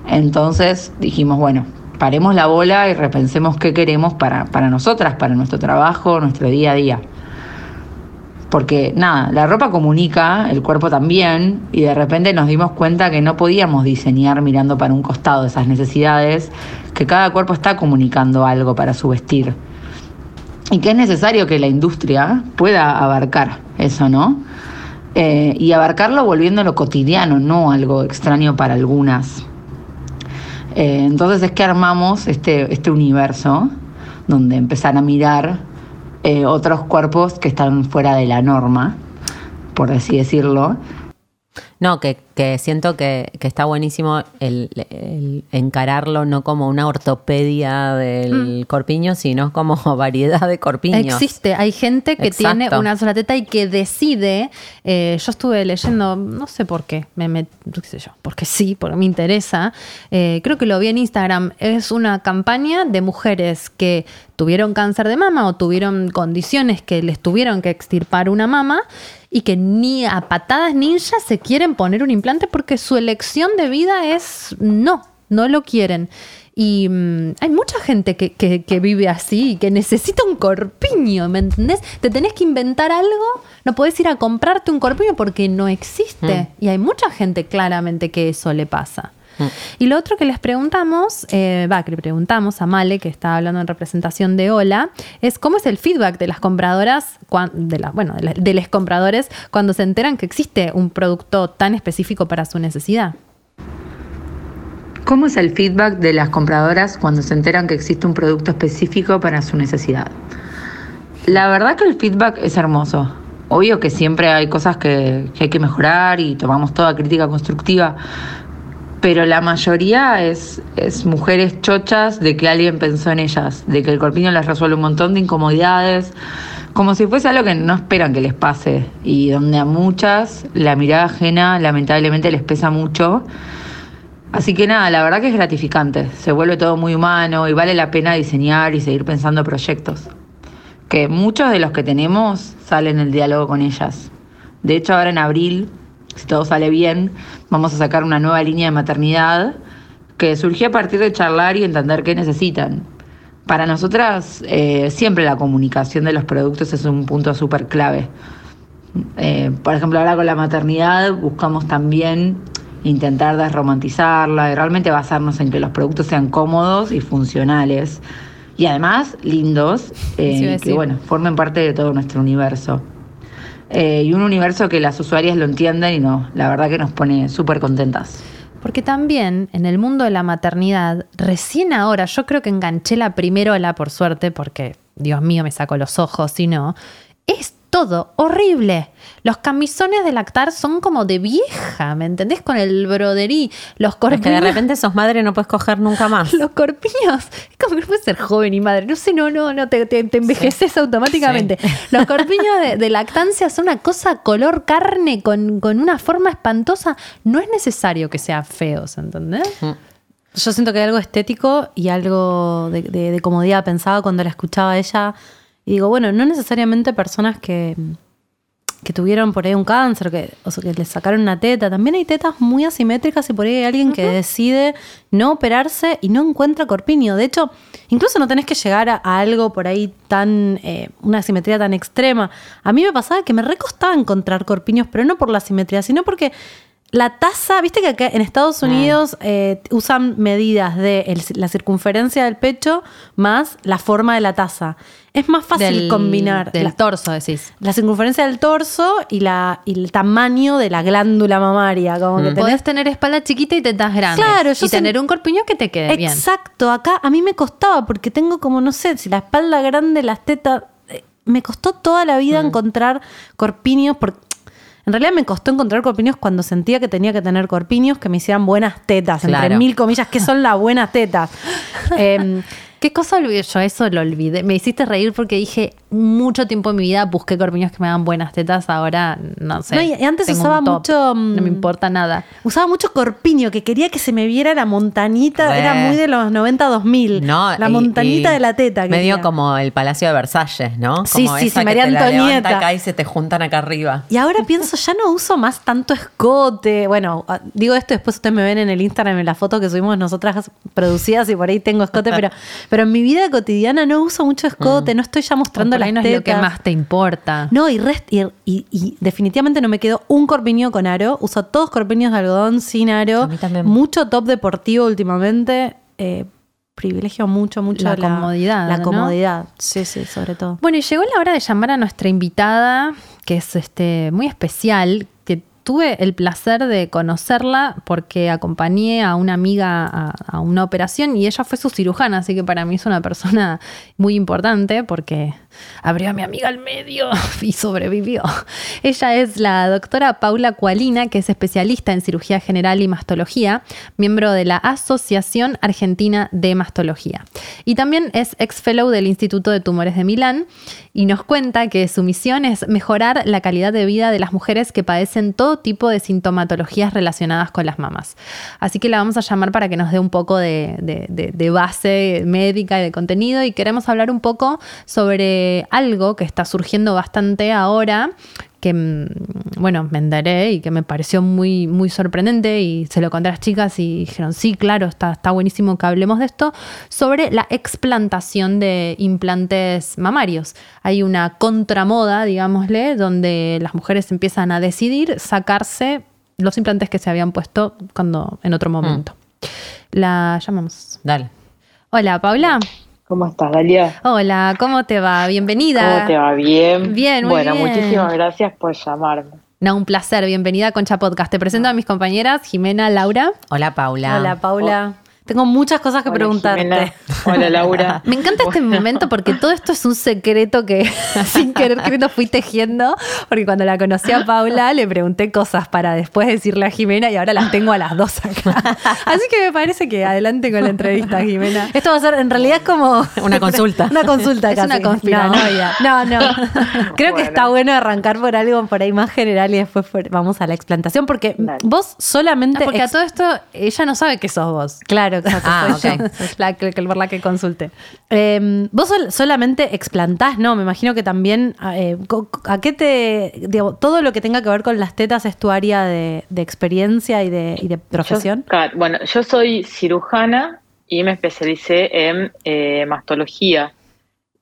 Entonces dijimos, bueno, paremos la bola y repensemos qué queremos para, para nosotras, para nuestro trabajo, nuestro día a día. Porque nada, la ropa comunica, el cuerpo también, y de repente nos dimos cuenta que no podíamos diseñar mirando para un costado esas necesidades, que cada cuerpo está comunicando algo para su vestir. Y que es necesario que la industria pueda abarcar eso, ¿no? Eh, y abarcarlo volviéndolo cotidiano, no algo extraño para algunas. Eh, entonces es que armamos este, este universo donde empezar a mirar eh, otros cuerpos que están fuera de la norma, por así decirlo. No, que, que siento que, que está buenísimo el, el encararlo no como una ortopedia del corpiño, sino como variedad de corpiños. Existe, hay gente que Exacto. tiene una sola teta y que decide. eh, yo estuve leyendo, no sé por qué, me, me- qué sé yo, porque sí, porque me interesa. eh, creo que lo vi en Instagram. Es una campaña de mujeres que tuvieron cáncer de mama o tuvieron condiciones que les tuvieron que extirpar una mama y que ni a patadas ninja se quieren poner un implante porque su elección de vida es no, no lo quieren. Y mm, hay mucha gente que, que- que vive así que necesita un corpiño, ¿me entendés? Te tenés que inventar algo, no podés ir a comprarte un corpiño porque no existe. Y hay mucha gente claramente que eso le pasa. Y lo otro que les preguntamos, eh, va, que le preguntamos a Male, que está hablando en representación de Ola, es cómo es el feedback de las compradoras, bueno, de los compradores cuando se enteran que existe un producto tan específico para su necesidad. ¿Cómo es el feedback de las compradoras cuando se enteran que existe un producto específico para su necesidad? La verdad que el feedback es hermoso. Obvio que siempre hay cosas que, que hay que mejorar y tomamos toda crítica constructiva, pero la mayoría es, es mujeres chochas de que alguien pensó en ellas, de que el corpiño les resuelve un montón de incomodidades, como si fuese algo que no esperan que les pase y donde a muchas la mirada ajena lamentablemente les pesa mucho. Así que nada, la verdad que es gratificante, se vuelve todo muy humano y vale la pena diseñar y seguir pensando proyectos. Que muchos de los que tenemos salen el diálogo con ellas. De hecho, ahora en abril, si todo sale bien, vamos a sacar una nueva línea de maternidad que surgió a partir de charlar y entender qué necesitan. Para nosotras, eh, siempre la comunicación de los productos es un punto súper clave. Eh, por ejemplo, ahora con la maternidad buscamos también intentar desromantizarla y realmente basarnos en que los productos sean cómodos y funcionales. Y además lindos, eh, Sí, que bueno, formen parte de todo nuestro universo. Eh, y un universo que las usuarias lo entienden y no, la verdad que nos pone súper contentas. Porque también en el mundo de la maternidad, recién ahora, yo creo que enganché la primera ola por suerte, porque Dios mío me sacó los ojos, si no, es todo horrible. Los camisones de lactar son como de vieja, ¿me entendés? Con el broderí, los Es que de corpiños. repente sos madre y no puedes coger nunca más. Los corpiños, es como que no puedes ser joven y madre. No sé, no, no, no, te, te, te envejeces automáticamente. Los corpiños de, de lactancia son una cosa color carne con, con una forma espantosa. No es necesario que sean feos, ¿entendés? Yo siento que hay algo estético y algo de, de- de comodidad. Pensaba cuando la escuchaba a ella y digo, bueno, no necesariamente personas que, que tuvieron por ahí un cáncer, que, o sea, que les sacaron una teta. También hay tetas muy asimétricas y por ahí hay alguien que decide no operarse y no encuentra corpiño. De hecho, incluso no tenés que llegar a, a algo por ahí tan, eh, una asimetría tan extrema. A mí me pasaba que me recostaba encontrar corpiños, pero no por la asimetría, sino porque la tasa, viste que acá en Estados Unidos eh, usan medidas de el- la circunferencia del pecho más la forma de la taza. Es más fácil Del- combinar Del la, torso, decís. la circunferencia del torso y, la, y el tamaño de la glándula mamaria. Como que tenés- Podés tener espalda chiquita y tetas grandes. Claro, yo y tener un corpiño que te quede bien. Exacto, acá a mí me costaba porque tengo como, no sé, si la espalda grande, las tetas. eh, Me costó toda la Mm. vida encontrar corpiños. Porque, en realidad me costó encontrar corpiños cuando sentía que tenía que tener corpiños que me hicieran buenas tetas, entre Claro. mil comillas, que son las buenas tetas. Em, ¿Qué cosa olvidé? Yo eso lo olvidé. Me hiciste reír porque dije mucho tiempo en mi vida busqué corpiños que me hagan buenas tetas. Ahora no sé. No, y antes usaba mucho, mm, No me importa nada. usaba mucho corpiño, que quería que se me viera la montanita. Re. Era muy de los 90-2000. No, la y- montanita y de la teta. Medio quería. como el Palacio de Versalles, ¿no? Sí, Como sí, sí, que María Antonieta. acá y se te juntan acá arriba. Y ahora pienso, ya no uso más tanto escote. Bueno, ah, digo esto, después ustedes me ven en el Instagram en la foto que subimos nosotras producidas y por ahí tengo escote, pero, pero en mi vida cotidiana no uso mucho escote, no estoy ya mostrando Por las ahí no es lo que tetas. más te importa. No, y, rest- y, y- y definitivamente no me quedó un corpiño con aro. Uso todos corpiños de algodón sin aro. A mí también. Mucho top deportivo últimamente. Eh, privilegio mucho, mucho La comodidad, La ¿no? comodidad, sí, sí, sobre todo. Bueno, y llegó la hora de llamar a nuestra invitada, que es este muy especial, que tuve el placer de conocerla porque acompañé a una amiga a, a una operación y ella fue su cirujana, así que para mí es una persona muy importante porque abrió a mi amiga al medio y sobrevivió. Ella es la doctora Paula Cualina, que es especialista en cirugía general y mastología, miembro de la Asociación Argentina de Mastología. Y también es ex fellow del Instituto de Tumores de Milán y nos cuenta que su misión es mejorar la calidad de vida de las mujeres que padecen todo tipo de sintomatologías relacionadas con las mamas. Así que la vamos a llamar para que nos dé un poco de, de- base médica y de contenido y queremos hablar un poco sobre algo que está surgiendo bastante ahora que mm, bueno, me enteré y que me pareció muy, muy sorprendente y se lo conté a las chicas y dijeron, sí, claro, está, está buenísimo que hablemos de esto, sobre la explantación de implantes mamarios. Hay una contramoda, digámosle, donde las mujeres empiezan a decidir sacarse los implantes que se habían puesto cuando en otro momento. La llamamos. Dale. Hola, Paula. ¿Cómo estás, Dalia? Hola, ¿cómo te va? Bienvenida. ¿Cómo te va? ¿Bien? Bien, muy Bueno, bien. muchísimas gracias por llamarme. No, un placer. Bienvenida a Concha Podcast. Te presento a mis compañeras, Jimena, Laura. Hola, Paula. Hola, Paula. Tengo muchas cosas que Hola, preguntarte. Jimena. Hola, Laura. Me encanta este momento porque todo esto es un secreto que sin querer queriendo fui tejiendo. Porque cuando la conocí a Paula le pregunté cosas para después decirle a Jimena y ahora las tengo a las dos acá. Así que me parece que adelante con la entrevista, Jimena. Esto va a ser, en realidad es como Una consulta. Una consulta Es casi. una conspiranoia. No, no. Creo que está bueno arrancar por algo por ahí más general y después por- vamos a la explantación porque Dale. vos solamente... Porque a todo esto ella no sabe que sos vos. Claro, exacto. Ah, soy yo. La que, por la que consulte. Eh, vos sol- solamente explantás, ¿no? Me imagino que también, eh, co- ¿a qué te, digo, todo lo que tenga que ver con las tetas es tu área de, de experiencia y de, y de profesión? Yo, claro, bueno, yo soy cirujana y me especialicé en eh, mastología.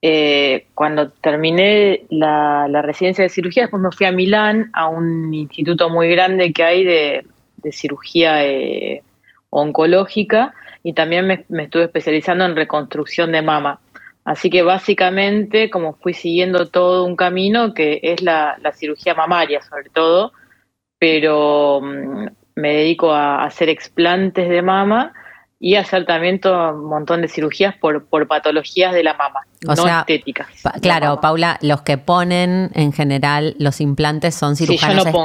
Eh, cuando terminé la, la residencia de cirugía, después me fui a Milán, a un instituto muy grande que hay de, de cirugía eh, oncológica, y también me, me estuve especializando en reconstrucción de mama. Así que básicamente, como fui siguiendo todo un camino que es la, la cirugía mamaria, sobre todo, pero mm, me dedico a hacer explantes de mama y a hacer también todo un montón de cirugías por, por patologías de la mama, O no sea, estéticas. Pa- claro, mama. Paula, los que ponen en general los implantes son Sí, cirujanos no pongo.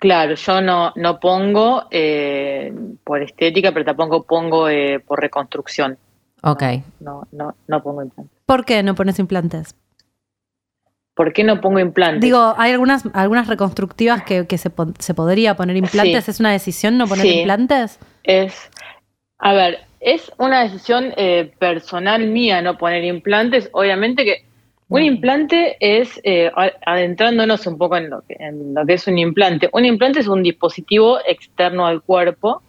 Claro, yo no, no pongo eh, por estética, pero tampoco pongo eh, por reconstrucción. Ok. No, no, no pongo implantes. ¿Por qué no pones implantes? ¿Por qué no pongo implantes? Digo, hay algunas, algunas reconstructivas que, que se, se podría poner implantes. Sí. ¿Es una decisión no poner Sí. implantes? Es, a ver, es una decisión eh, personal mía no poner implantes. Obviamente que un implante es, eh, adentrándonos un poco en lo, que, en lo que es un implante, un implante es un dispositivo externo al cuerpo.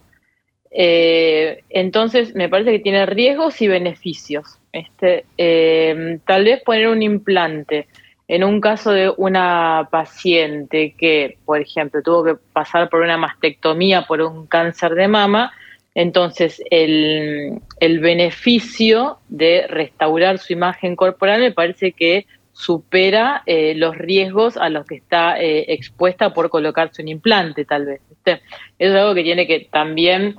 eh, entonces, me parece que tiene riesgos y beneficios. Este, eh, tal vez poner un implante en un caso de una paciente que, por ejemplo, tuvo que pasar por una mastectomía por un cáncer de mama, entonces el, el beneficio de restaurar su imagen corporal me parece que supera eh, los riesgos a los que está eh, expuesta por colocarse un implante, tal vez. Eso es algo que tiene que también,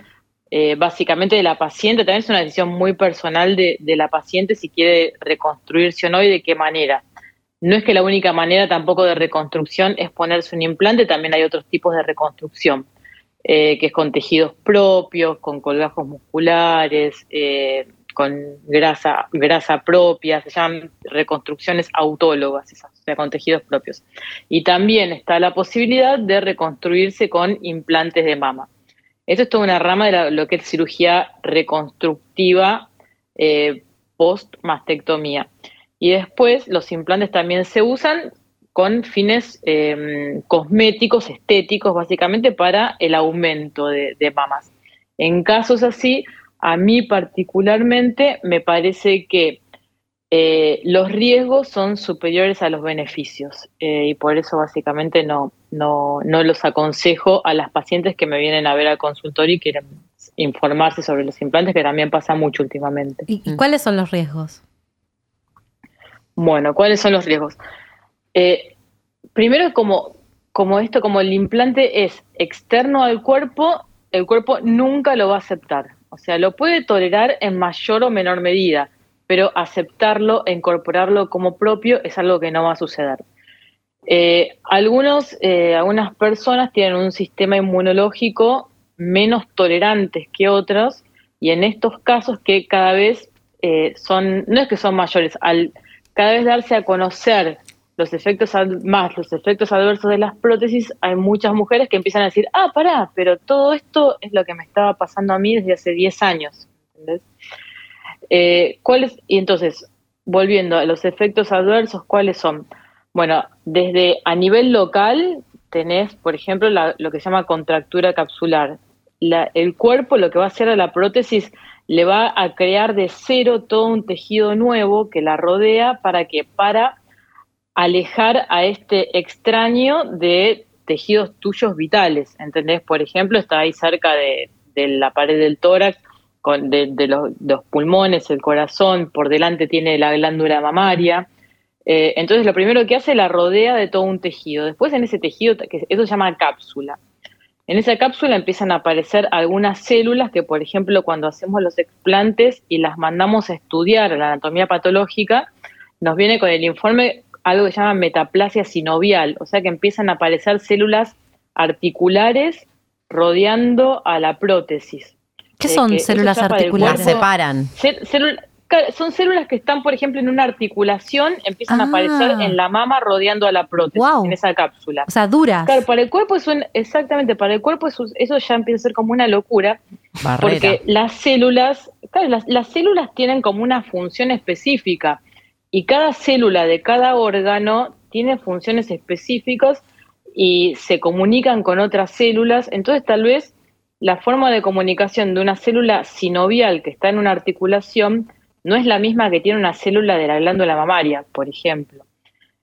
eh, básicamente, de la paciente, también es una decisión muy personal de, de la paciente si quiere reconstruirse o no y de qué manera. No es que la única manera tampoco de reconstrucción es ponerse un implante, también hay otros tipos de reconstrucción, eh, que es con tejidos propios, con colgajos musculares, eh, con grasa, grasa propia, se llaman reconstrucciones autólogas, esas, o sea, con tejidos propios. Y también está la posibilidad de reconstruirse con implantes de mama. Esto es toda una rama de la- lo que es cirugía reconstructiva eh, post-mastectomía. Y después los implantes también se usan con fines eh, cosméticos, estéticos, básicamente para el aumento de, de mamas. En casos así, a mí particularmente me parece que eh, los riesgos son superiores a los beneficios eh, y por eso básicamente no, no, no los aconsejo a las pacientes que me vienen a ver al consultorio y quieren informarse sobre los implantes, que también pasa mucho últimamente. ¿Y, y cuáles son los riesgos? Bueno, ¿cuáles son los riesgos? Eh, primero, como, como esto, como el implante es externo al cuerpo, el cuerpo nunca lo va a aceptar. O sea, lo puede tolerar en mayor o menor medida, pero aceptarlo, incorporarlo como propio es algo que no va a suceder. Eh, algunos, eh, algunas personas tienen un sistema inmunológico menos tolerantes que otros y en estos casos que cada vez eh, son, no es que son mayores, al cada vez darse a conocer los efectos más los efectos adversos de las prótesis, hay muchas mujeres que empiezan a decir, ah, pará, pero todo esto es lo que me estaba pasando a mí desde hace 10 años. ¿entendés? Eh, ¿cuáles? Y entonces, volviendo a los efectos adversos, ¿cuáles son? Bueno, desde a nivel local tenés, por ejemplo, lo que se llama contractura capsular. La- el cuerpo lo que va a hacer a la prótesis le va a crear de cero todo un tejido nuevo que la rodea para que para alejar a este extraño de tejidos tuyos vitales, ¿entendés? Por ejemplo, está ahí cerca de, la pared del tórax, de, los, pulmones, el corazón, por delante tiene la glándula mamaria. Eh, entonces, lo primero que hace la rodea de todo un tejido. Después, en ese tejido, que eso se llama cápsula. En esa cápsula empiezan a aparecer algunas células que, por ejemplo, cuando hacemos los explantes y las mandamos a estudiar la anatomía patológica, nos viene con el informe algo que se llama metaplasia sinovial, o sea que empiezan a aparecer células articulares rodeando a la prótesis. ¿Qué Eh, son células articulares? Las separan. Son células que están, por ejemplo, en una articulación, empiezan a Ah. aparecer en la mama rodeando a la prótesis, en esa cápsula. O sea, duras. Claro, para el cuerpo es un, exactamente, para el cuerpo eso, eso ya empieza a ser como una locura, Barrera. porque las células, claro, las, las células tienen como una función específica y cada célula de cada órgano tiene funciones específicas y se comunican con otras células, entonces tal vez la forma de comunicación de una célula sinovial que está en una articulación no es la misma que tiene una célula de la glándula mamaria, por ejemplo.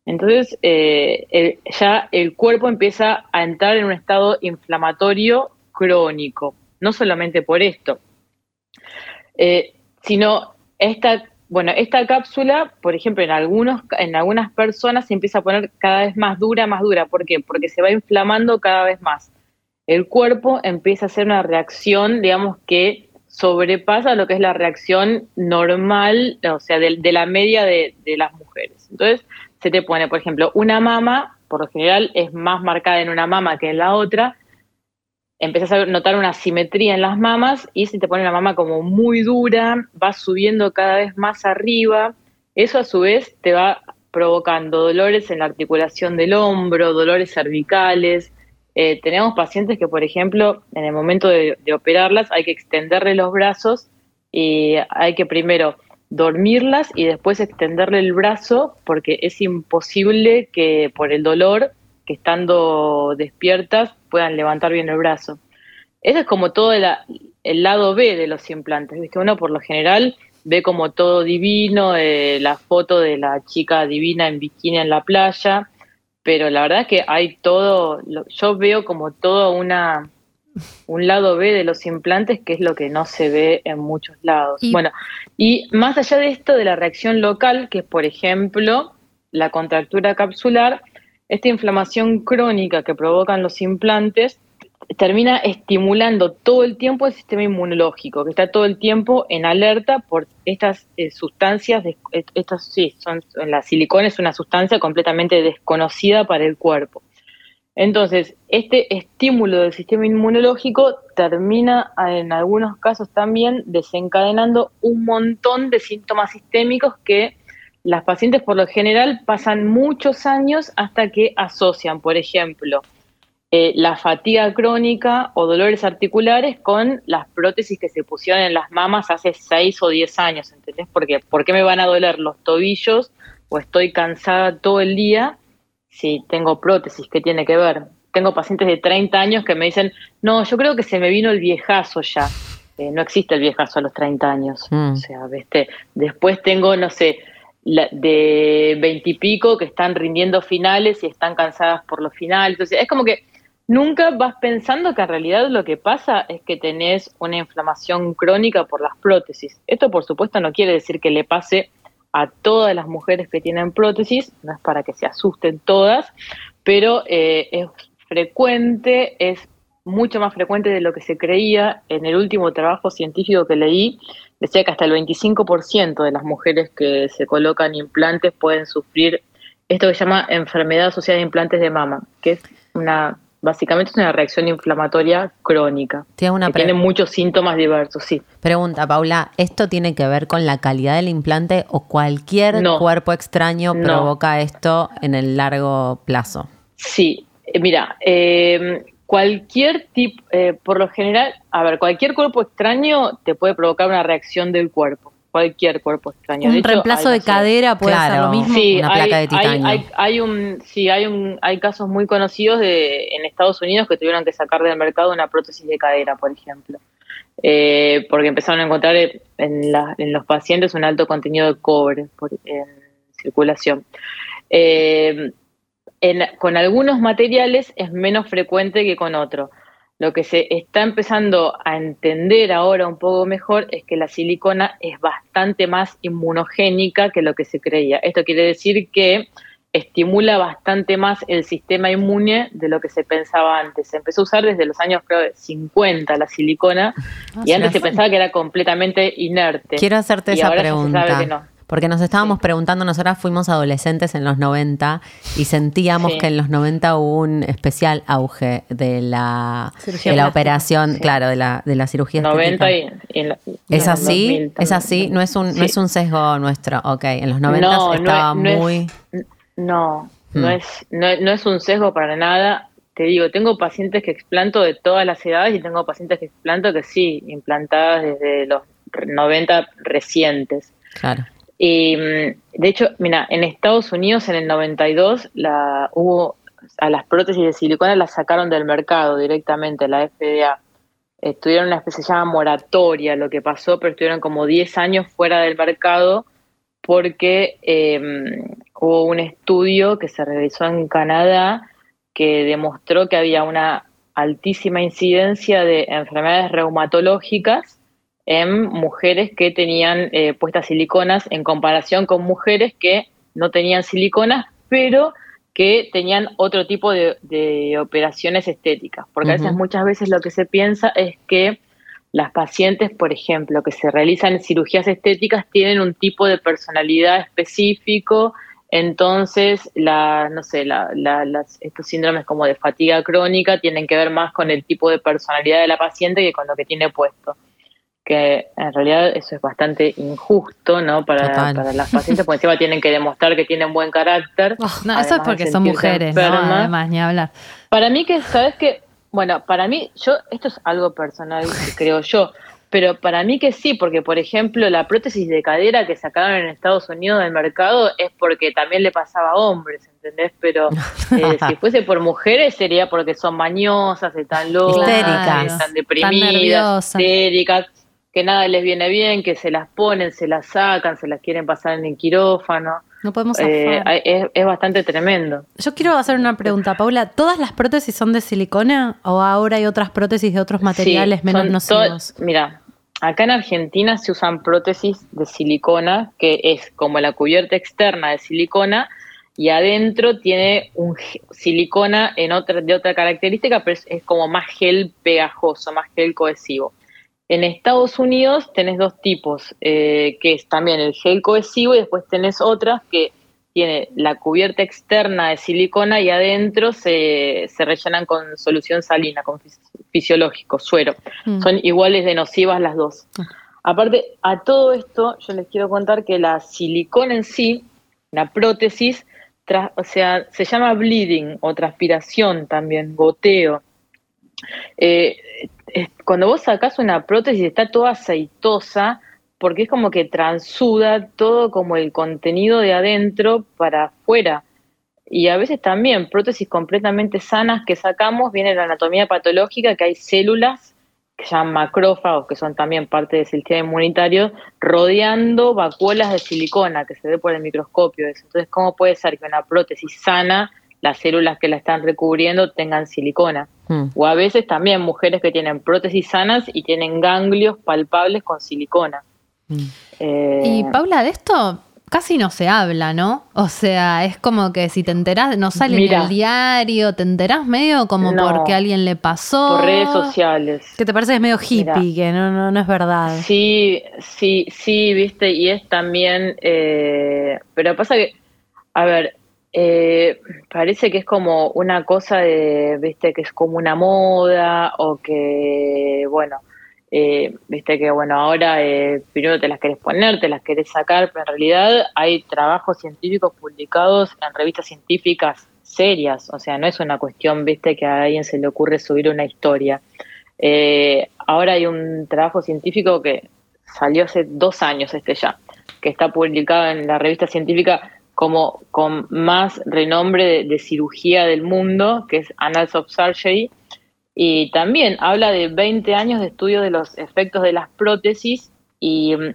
Entonces, eh, ya el cuerpo empieza a entrar en un estado inflamatorio crónico, no solamente por esto, eh, sino esta, bueno, esta cápsula, por ejemplo, en, algunos, en algunas personas se empieza a poner cada vez más dura, más dura. ¿Por qué? Porque se va inflamando cada vez más. El cuerpo empieza a hacer una reacción, digamos, que sobrepasa lo que es la reacción normal, o sea, de, la media de, de las mujeres. Entonces, se te pone, por ejemplo, una mama, por lo general es más marcada en una mama que en la otra, empiezas a notar una simetría en las mamas y se te pone la mama como muy dura, va subiendo cada vez más arriba, eso a su vez te va provocando dolores en la articulación del hombro, dolores cervicales. Eh, tenemos pacientes que, por ejemplo, en el momento de operarlas hay que extenderle los brazos y hay que primero dormirlas y después extenderle el brazo porque es imposible que por el dolor que estando despiertas puedan levantar bien el brazo. Eso es como todo el lado B de los implantes, ¿viste? Uno por lo general ve como todo divino, eh, la foto de la chica divina en bikini en la playa, pero la verdad es que hay todo, lo- yo veo como todo una, un lado B de los implantes que es lo que no se ve en muchos lados. Y- Bueno, y más allá de esto de la reacción local, que es por ejemplo la contractura capsular, esta inflamación crónica que provocan los implantes termina estimulando todo el tiempo el sistema inmunológico, que está todo el tiempo en alerta por estas eh, sustancias, eh, estas sí, son, la silicona es una sustancia completamente desconocida para el cuerpo. Entonces, este estímulo del sistema inmunológico termina eh, en algunos casos también desencadenando un montón de síntomas sistémicos que las pacientes por lo general pasan muchos años hasta que asocian, por ejemplo, eh, la fatiga crónica o dolores articulares con las prótesis que se pusieron en las mamas hace 6 o 10 años, ¿entendés? Porque, ¿Por qué me van a doler los tobillos o estoy cansada todo el día si tengo prótesis? ¿Qué tiene que ver? Tengo pacientes de 30 años que me dicen, no, yo creo que se me vino el viejazo ya. Eh, no existe el viejazo a los 30 años. Mm. O sea, ¿viste? después tengo, no sé, de veintipico que están rindiendo finales y están cansadas por los finales. Entonces, es como que nunca vas pensando que en realidad lo que pasa es que tenés una inflamación crónica por las prótesis. Esto, por supuesto, no quiere decir que le pase a todas las mujeres que tienen prótesis, no es para que se asusten todas, pero eh, es frecuente, es mucho más frecuente de lo que se creía. En el último trabajo científico que leí, decía que hasta el 25% de las mujeres que se colocan implantes pueden sufrir esto que se llama enfermedad asociada a implantes de mama, que es una, básicamente es una reacción inflamatoria crónica. Una que tiene muchos síntomas diversos, sí. pregunta, Paula. ¿Esto tiene que ver con la calidad del implante o cualquier No. cuerpo extraño No. provoca esto en el largo plazo? Sí, eh, mira, eh, cualquier tipo, eh, por lo general, a ver, cualquier cuerpo extraño te puede provocar una reacción del cuerpo, cualquier cuerpo extraño. Un De hecho, reemplazo hay, de cadera puede ser Claro. lo mismo. Sí, Una hay, placa de hay- titanio. Hay, hay un, sí, hay un, hay casos muy conocidos de en Estados Unidos que tuvieron que sacar del mercado una prótesis de cadera, por ejemplo, Eh, porque empezaron a encontrar en, la- en los pacientes un alto contenido de cobre por- en circulación. Eh, en- con algunos materiales es menos frecuente que con otros. Lo que se está empezando a entender ahora un poco mejor es que la silicona es bastante más inmunogénica que lo que se creía. Esto quiere decir que estimula bastante más el sistema inmune de lo que se pensaba antes. Se empezó a usar desde los años creo, 50 la silicona Ah, y antes se pensaba que era completamente inerte. Quiero hacerte Y esa ahora ya se pregunta. sabe que no. Porque nos estábamos preguntando, nosotras fuimos adolescentes en los 90 y sentíamos Sí. que en los 90 hubo un especial auge de la, de la operación, Sí. claro, de la, de la cirugía 90 estética. y, la- ¿Es así? 2000 ¿Es así? No es un, no es un sesgo nuestro. Ok, en los 90 No, no estaba es- no es- muy... No, Hmm. no es, no, no es un sesgo para nada. Te digo, tengo pacientes que explanto de todas las edades y tengo pacientes que explanto que sí, implantadas desde los 90 recientes. Claro. Mm, de hecho, mira, en Estados Unidos en el 92 la, hubo a las prótesis de silicona las sacaron del mercado directamente, la FDA. Estuvieron una especie se llama moratoria lo que pasó, pero estuvieron como 10 años fuera del mercado porque eh, hubo un estudio que se realizó en Canadá que demostró que había una altísima incidencia de enfermedades reumatológicas en mujeres que tenían eh, puestas siliconas en comparación con mujeres que no tenían siliconas, pero que tenían otro tipo de, de operaciones estéticas. Porque a veces, muchas veces lo que se piensa es que las pacientes, por ejemplo, que se realizan cirugías estéticas tienen un tipo de personalidad específico, entonces la, no sé, la- la- las- estos síndromes como de fatiga crónica tienen que ver más con el tipo de personalidad de la paciente que con lo que tiene puesto. Que en realidad eso es bastante injusto, ¿no? Para, para las pacientes, porque encima tienen que demostrar que tienen buen carácter. No, eso es porque son mujeres, ¿no? Además, ni hablar. Para mí que, ¿sabes qué? Bueno, para mí, yo, esto es algo personal, que creo yo, pero para mí que sí, porque por ejemplo la prótesis de cadera que sacaron en Estados Unidos del mercado es porque también le pasaba a hombres, ¿entendés? Pero eh, si fuese por mujeres sería porque son mañosas, están locas, están deprimidas, histéricas, que nada les viene bien, que se las ponen, se las sacan, se las quieren pasar en el quirófano. No podemos Eh, es, es bastante tremendo. Yo quiero hacer una pregunta, Paula. ¿Todas las prótesis son de silicona o ahora hay otras prótesis de otros materiales Sí, menos nocivos? Mira, acá en Argentina se usan prótesis de silicona, que es como la cubierta externa de silicona, y adentro tiene un silicona en otra, de otra característica, pero es, es como más gel pegajoso, más gel cohesivo. En Estados Unidos tenés dos tipos, eh, que es también el gel cohesivo y después tenés otras que tiene la cubierta externa de silicona y adentro se, se rellenan con solución salina, con fis- fisiológico, suero. Mm. Son iguales de nocivas las dos. Aparte, a todo esto, yo les quiero contar que la silicona en sí, la prótesis, o sea, se llama bleeding o transpiración también, goteo. Eh, cuando vos sacás una prótesis está toda aceitosa porque es como que transuda todo como el contenido de adentro para afuera. Y a veces también prótesis completamente sanas que sacamos, viene la anatomía patológica, que hay células que se llaman macrófagos, que son también parte del sistema inmunitario, rodeando vacuolas de silicona que se ve por el microscopio. Entonces, ¿cómo puede ser que una prótesis sana, las células que la están recubriendo tengan silicona? Mm. O a veces también mujeres que tienen prótesis sanas y tienen ganglios palpables con silicona. Eh, Y Paula, de esto casi no se habla, ¿no? O sea, es como que si te enterás, no sale Mira. en el diario, te enterás medio como No. porque alguien le pasó. por redes sociales. Que te parece que es medio hippie, Mira. que no, no, no es verdad. Sí, sí, sí, viste, y es también, eh, pero pasa que, a ver, eh, parece que es como una cosa de, viste, que es como una moda o que, bueno, eh, viste que, bueno, ahora eh, primero te las querés poner, te las querés sacar, pero en realidad hay trabajos científicos publicados en revistas científicas serias, o sea, no es una cuestión, viste, que a alguien se le ocurre subir una historia. Eh, ahora hay un trabajo científico que salió hace dos años este ya, que está publicado en la revista científica como con más renombre de, cirugía del mundo, que es Annals of Surgery, y también habla de 20 años de estudio de los efectos de las prótesis y mm,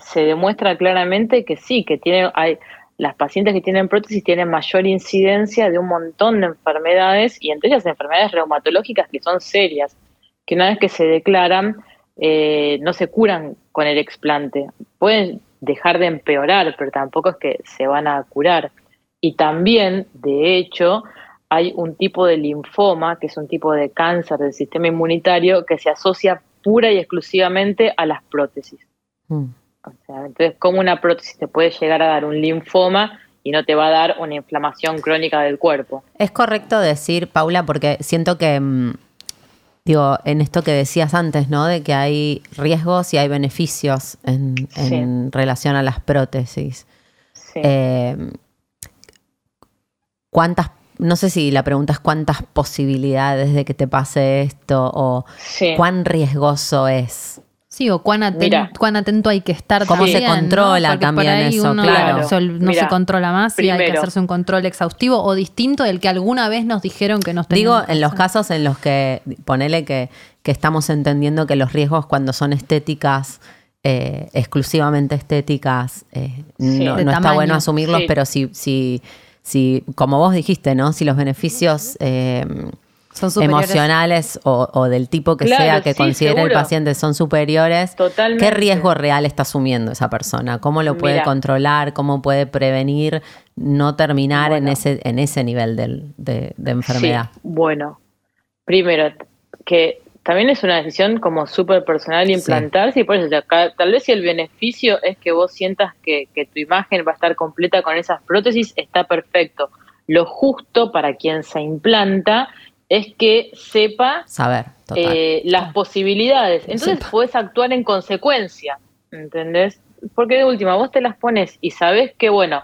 se demuestra claramente que sí, que tiene, hay, las pacientes que tienen prótesis tienen mayor incidencia de un montón de enfermedades y entre ellas enfermedades reumatológicas que son serias, que una vez que se declaran eh, no se curan con el explante. Pueden dejar de empeorar, pero tampoco es que se van a curar. Y también, de hecho, hay un tipo de linfoma, que es un tipo de cáncer del sistema inmunitario, que se asocia pura y exclusivamente a las prótesis. Mm. O sea, entonces, ¿cómo una prótesis te puede llegar a dar un linfoma y no te va a dar una inflamación crónica del cuerpo? Es correcto decir, Paula, porque siento que, mm, digo, en esto que decías antes, ¿no? De que hay riesgos y hay beneficios en, en relación a las prótesis. Sí. Eh, ¿Cuántas, no sé si la pregunta es cuántas posibilidades de que te pase esto o Sí. cuán riesgoso es? Sí, o cuán, aten- Mira. cuán atento hay que estar ¿Cómo se también, ¿no? controla también ahí eso? uno Claro. no Mira, se controla más y hay que hacerse un control exhaustivo o distinto del que alguna vez nos dijeron que nos Digo, teníamos que en los casos en los que, ponele que, que estamos entendiendo que los riesgos cuando son estéticas, eh, exclusivamente estéticas, eh, Sí. no, no está bueno asumirlos, Sí. pero si, si, si, como vos dijiste, ¿no? Si los beneficios eh, Son emocionales o, o del tipo que Claro, sea que sí, considere el paciente son superiores, Totalmente. ¿qué riesgo real está asumiendo esa persona? ¿Cómo lo puede Mira. controlar? ¿Cómo puede prevenir no terminar en, ese, en ese nivel de, de enfermedad? Sí, bueno, primero, que también es una decisión como súper personal implantarse y por eso, o sea, ca- tal vez si el beneficio es que vos sientas que, que tu imagen va a estar completa con esas prótesis, está perfecto. Lo justo para quien se implanta es que sepa Saber, total. eh, las posibilidades. Entonces Sepa. podés actuar en consecuencia, ¿entendés? Porque de última, vos te las pones y sabés que, bueno,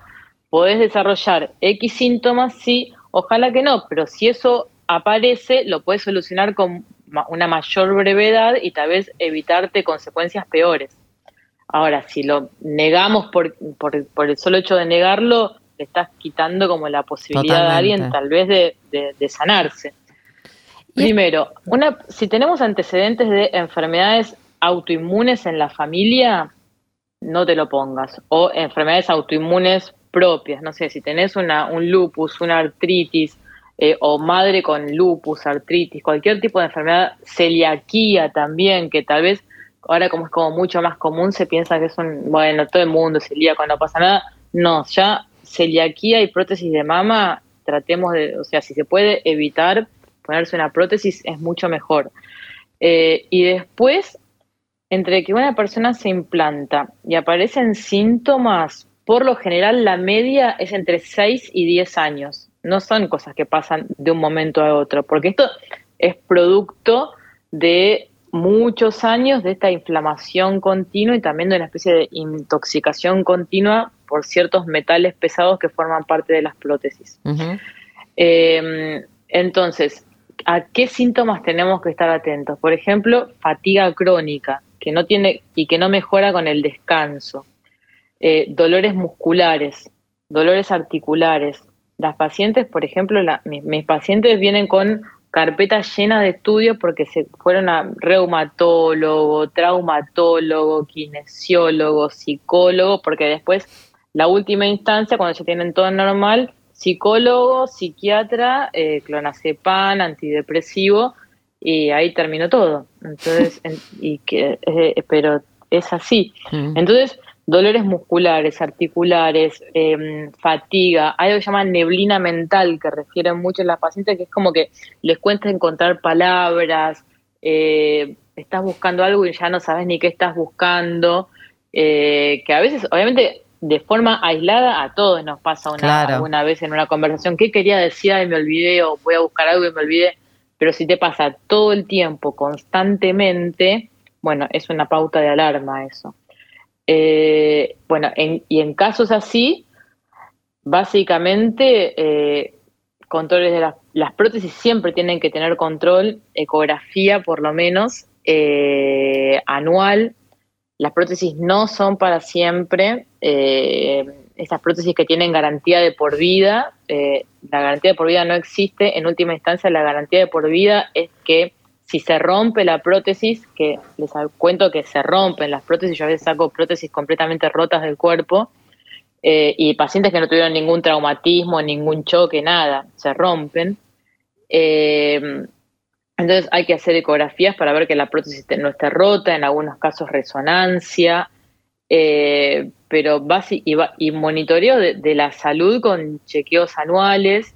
podés desarrollar X síntomas, sí, ojalá que no, pero si eso aparece, lo puedes solucionar con una mayor brevedad y tal vez evitarte consecuencias peores. Ahora, si lo negamos por, por, por el solo hecho de negarlo, le estás quitando como la posibilidad a alguien tal vez de, de- de sanarse. Primero, una, si tenemos antecedentes de enfermedades autoinmunes en la familia, no te lo pongas. O enfermedades autoinmunes propias, no sé, si tenés una, un lupus, una artritis, eh, o madre con lupus, artritis, cualquier tipo de enfermedad, celiaquía también, que tal vez ahora como es como mucho más común, se piensa que es un, bueno, todo el mundo es celíaco, no pasa nada. No, ya celiaquía y prótesis de mama, tratemos de, o sea, si se puede evitar ponerse una prótesis es mucho mejor. Eh, y después, entre que una persona se implanta y aparecen síntomas, por lo general la media es entre 6 y 10 años. No son cosas que pasan de un momento a otro, porque esto es producto de muchos años de esta inflamación continua y también de una especie de intoxicación continua por ciertos metales pesados que forman parte de las prótesis. Eh, entonces, ¿a qué síntomas tenemos que estar atentos? Por ejemplo, fatiga crónica, que no tiene y que no mejora con el descanso. Eh, dolores musculares, dolores articulares. Las pacientes, por ejemplo, mis, pacientes vienen con carpetas llenas de estudios porque se fueron a reumatólogo, traumatólogo, kinesiólogo, psicólogo, porque después la última instancia, cuando ya tienen todo normal, psicólogo, psiquiatra, eh, clonazepam, antidepresivo, y ahí terminó todo. Entonces, en- y que, eh, pero es así. Mm. Entonces, dolores musculares, articulares, eh, fatiga, hay algo que se llama neblina mental, que refieren mucho a las pacientes, que es como que les cuesta encontrar palabras, eh, estás buscando algo y ya no sabes ni qué estás buscando, eh, que a veces, obviamente, de forma aislada a todos nos pasa una, Claro. alguna vez en una conversación, ¿qué quería decir? Ay, me olvidé, o voy a buscar algo y me olvidé, pero si te pasa todo el tiempo, constantemente, bueno, es una pauta de alarma eso. Eh, bueno, en- y en casos así, básicamente, eh, controles de las, las prótesis siempre tienen que tener control, ecografía por lo menos, eh, anual. Las prótesis no son para siempre. Eh, estas prótesis que tienen garantía de por vida, eh, la garantía de por vida no existe. En última instancia, la garantía de por vida es que si se rompe la prótesis, que les cuento que se rompen las prótesis, yo a veces saco prótesis completamente rotas del cuerpo, eh, y pacientes que no tuvieron ningún traumatismo, ningún choque, nada, se rompen. Eh, entonces hay que hacer ecografías para ver que la prótesis te- no esté rota, en algunos casos resonancia. Eh, pero vas y, y monitoreo de, de la salud con chequeos anuales,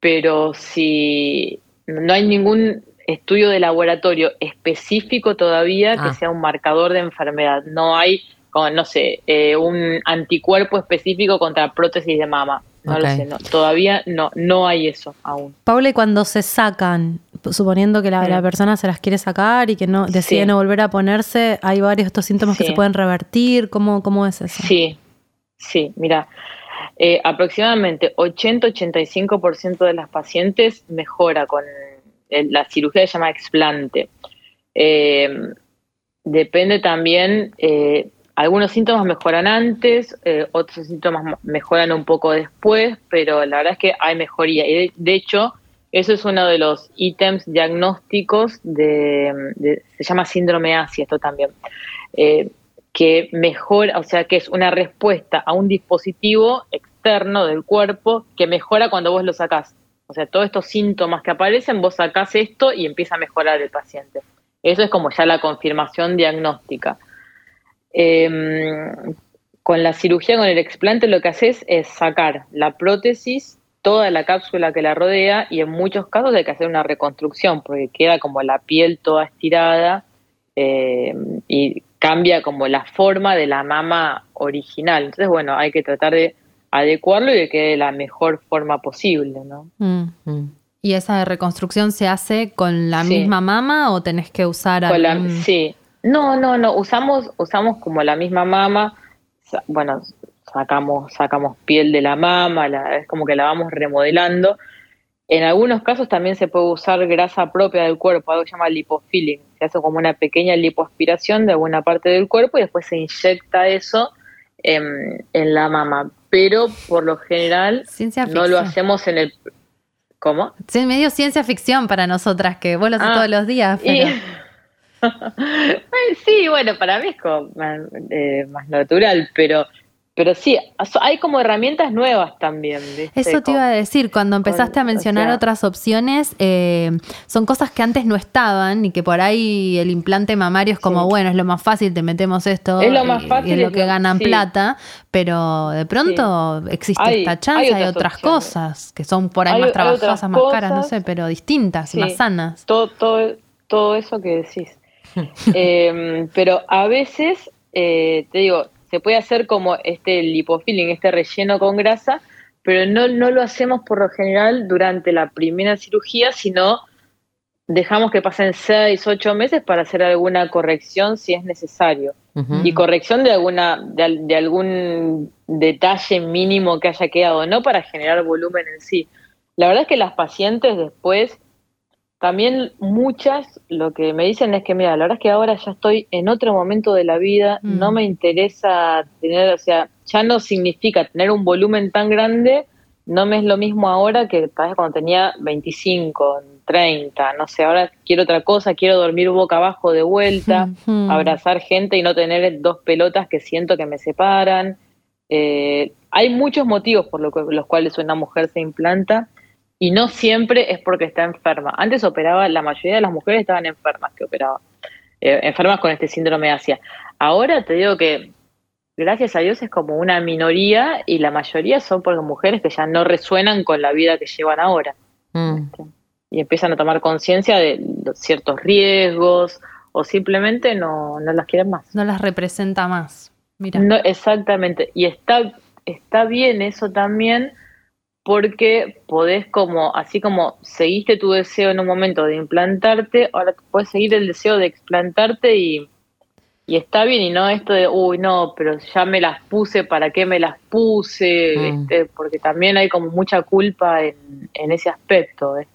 pero si no hay ningún estudio de laboratorio específico todavía que Ah. sea un marcador de enfermedad, no hay, como, no sé, eh, un anticuerpo específico contra prótesis de mama, no lo sé, no, todavía no, no hay eso aún. Paula, y cuando se sacan, suponiendo que la, Mm. la persona se las quiere sacar y que no decide Sí. no volver a ponerse, hay varios estos síntomas que se pueden revertir. ¿Cómo, cómo es eso? Sí, sí, mira, eh, aproximadamente 80-85% de las pacientes mejora con el- la cirugía que se llama explante. Eh, depende también, eh, algunos síntomas mejoran antes, eh, otros síntomas mejoran un poco después, pero la verdad es que hay mejoría. Y de, de hecho, eso es uno de los ítems diagnósticos de, de- se llama síndrome ASI, esto también. Eh, que mejora, o sea, que es una respuesta a un dispositivo externo del cuerpo que mejora cuando vos lo sacás. O sea, todos estos síntomas que aparecen, vos sacás esto y empieza a mejorar el paciente. Eso es como ya la confirmación diagnóstica. Em, con la cirugía, con el explante, lo que haces es sacar la prótesis, toda la cápsula que la rodea, y en muchos casos hay que hacer una reconstrucción, porque queda como la piel toda estirada eh, y cambia como la forma de la mama original. Entonces, bueno, hay que tratar de adecuarlo y de que de la mejor forma posible, ¿no? Mm. Mm. ¿Y esa reconstrucción se hace con la Sí. misma mama o tenés que usar Con la- algún- sí. No, no, no. Usamos, usamos como la misma mama. Bueno, sacamos, sacamos piel de la mama, la- es como que la vamos remodelando. En algunos casos también se puede usar grasa propia del cuerpo, algo que se llama lipofilling. Se hace como una pequeña lipoaspiración de alguna parte del cuerpo y después se inyecta eso en, en la mama. Pero por lo general no lo hacemos en el... ¿Cómo? Sí, medio ciencia ficción para nosotras, que vos lo haces Ah, todos los días. Pero... sí, bueno, para mí es como más, eh, más natural, pero, pero sí, hay como herramientas nuevas también. ¿viste? Eso te iba a decir, cuando empezaste a o mencionar sea- otras opciones, eh, son cosas que antes no estaban y que por ahí el implante mamario es como, Sí. bueno, es lo más fácil, te metemos esto Es lo más fácil, y es lo es que lo- ganan sí. plata, pero de pronto existe Hay- esta chance, hay otras cosas que son por ahí más trabajosas, más caras, no sé, pero distintas Sí. más sanas. todo, todo, todo eso que decís. Eh, pero a veces, eh, te digo, se puede hacer como este lipofilling, este relleno con grasa, pero no, no lo hacemos por lo general durante la primera cirugía, sino dejamos que pasen seis, ocho meses para hacer alguna corrección si es necesario. Y corrección de alguna, de, de algún detalle mínimo que haya quedado, no para generar volumen en sí. La verdad es que las pacientes después, también muchas lo que me dicen es que, mira, la verdad es que ahora ya estoy en otro momento de la vida, Mm. no me interesa tener, o sea, ya no significa tener un volumen tan grande, no me es lo mismo ahora que tal vez cuando tenía 25, 30, no sé, ahora quiero otra cosa, quiero dormir boca abajo de vuelta abrazar gente y no tener dos pelotas que siento que me separan. Eh, hay muchos motivos por los cuales una mujer se implanta y no siempre es porque está enferma. Antes operaba, la mayoría de las mujeres estaban enfermas que operaban, eh, enfermas con este síndrome de Asia. Ahora te digo que gracias a Dios es como una minoría y la mayoría son porque mujeres que ya no resuenan con la vida que llevan ahora Mm. y empiezan a tomar conciencia de ciertos riesgos o simplemente no, no las quieren más. No las representa más. Mira. No, exactamente. Y está, está bien eso también porque podés como, así como seguiste tu deseo en un momento de implantarte, ahora puedes seguir el deseo de explantarte y, y está bien y no esto de, uy, no, pero ya me las puse, ¿para qué me las puse? Mm. ¿Viste? Porque también hay como mucha culpa en, en ese aspecto. ¿viste?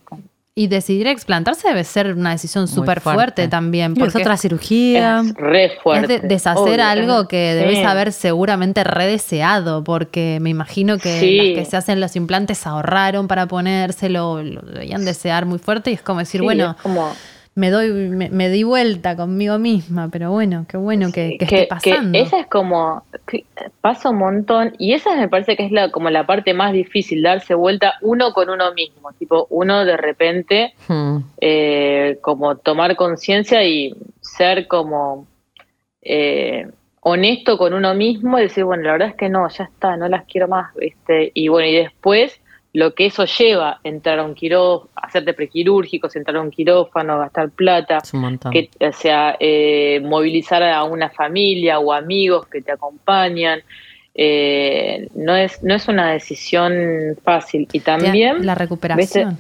Y decidir explantarse debe ser una decisión súper fuerte. fuerte. también. Y es Porque otra cirugía. Es re fuerte. Es de- deshacer obvio, algo que sí. debes haber seguramente redeseado, porque me imagino que Sí. las que se hacen los implantes ahorraron para ponérselo, lo debían desear muy fuerte y es como decir, Sí, bueno, es como- me doy, me, me di vuelta conmigo misma, pero bueno, qué bueno que, que esté pasando. esa es como, pasa un montón, y esa me parece que es la, como la parte más difícil, darse vuelta uno con uno mismo, tipo uno de repente Mm. eh, como tomar conciencia y ser como, eh, honesto con uno mismo y decir, bueno, la verdad es que no, ya está, no las quiero más, ¿viste? Y bueno, y después lo que eso lleva, entrar a un quirófano, hacerte prequirúrgicos, entrar a un quirófano, gastar plata, Es un montón. que, o sea, eh, movilizar a una familia o amigos que te acompañan. eh, no, es, no es una decisión fácil. Y también la recuperación.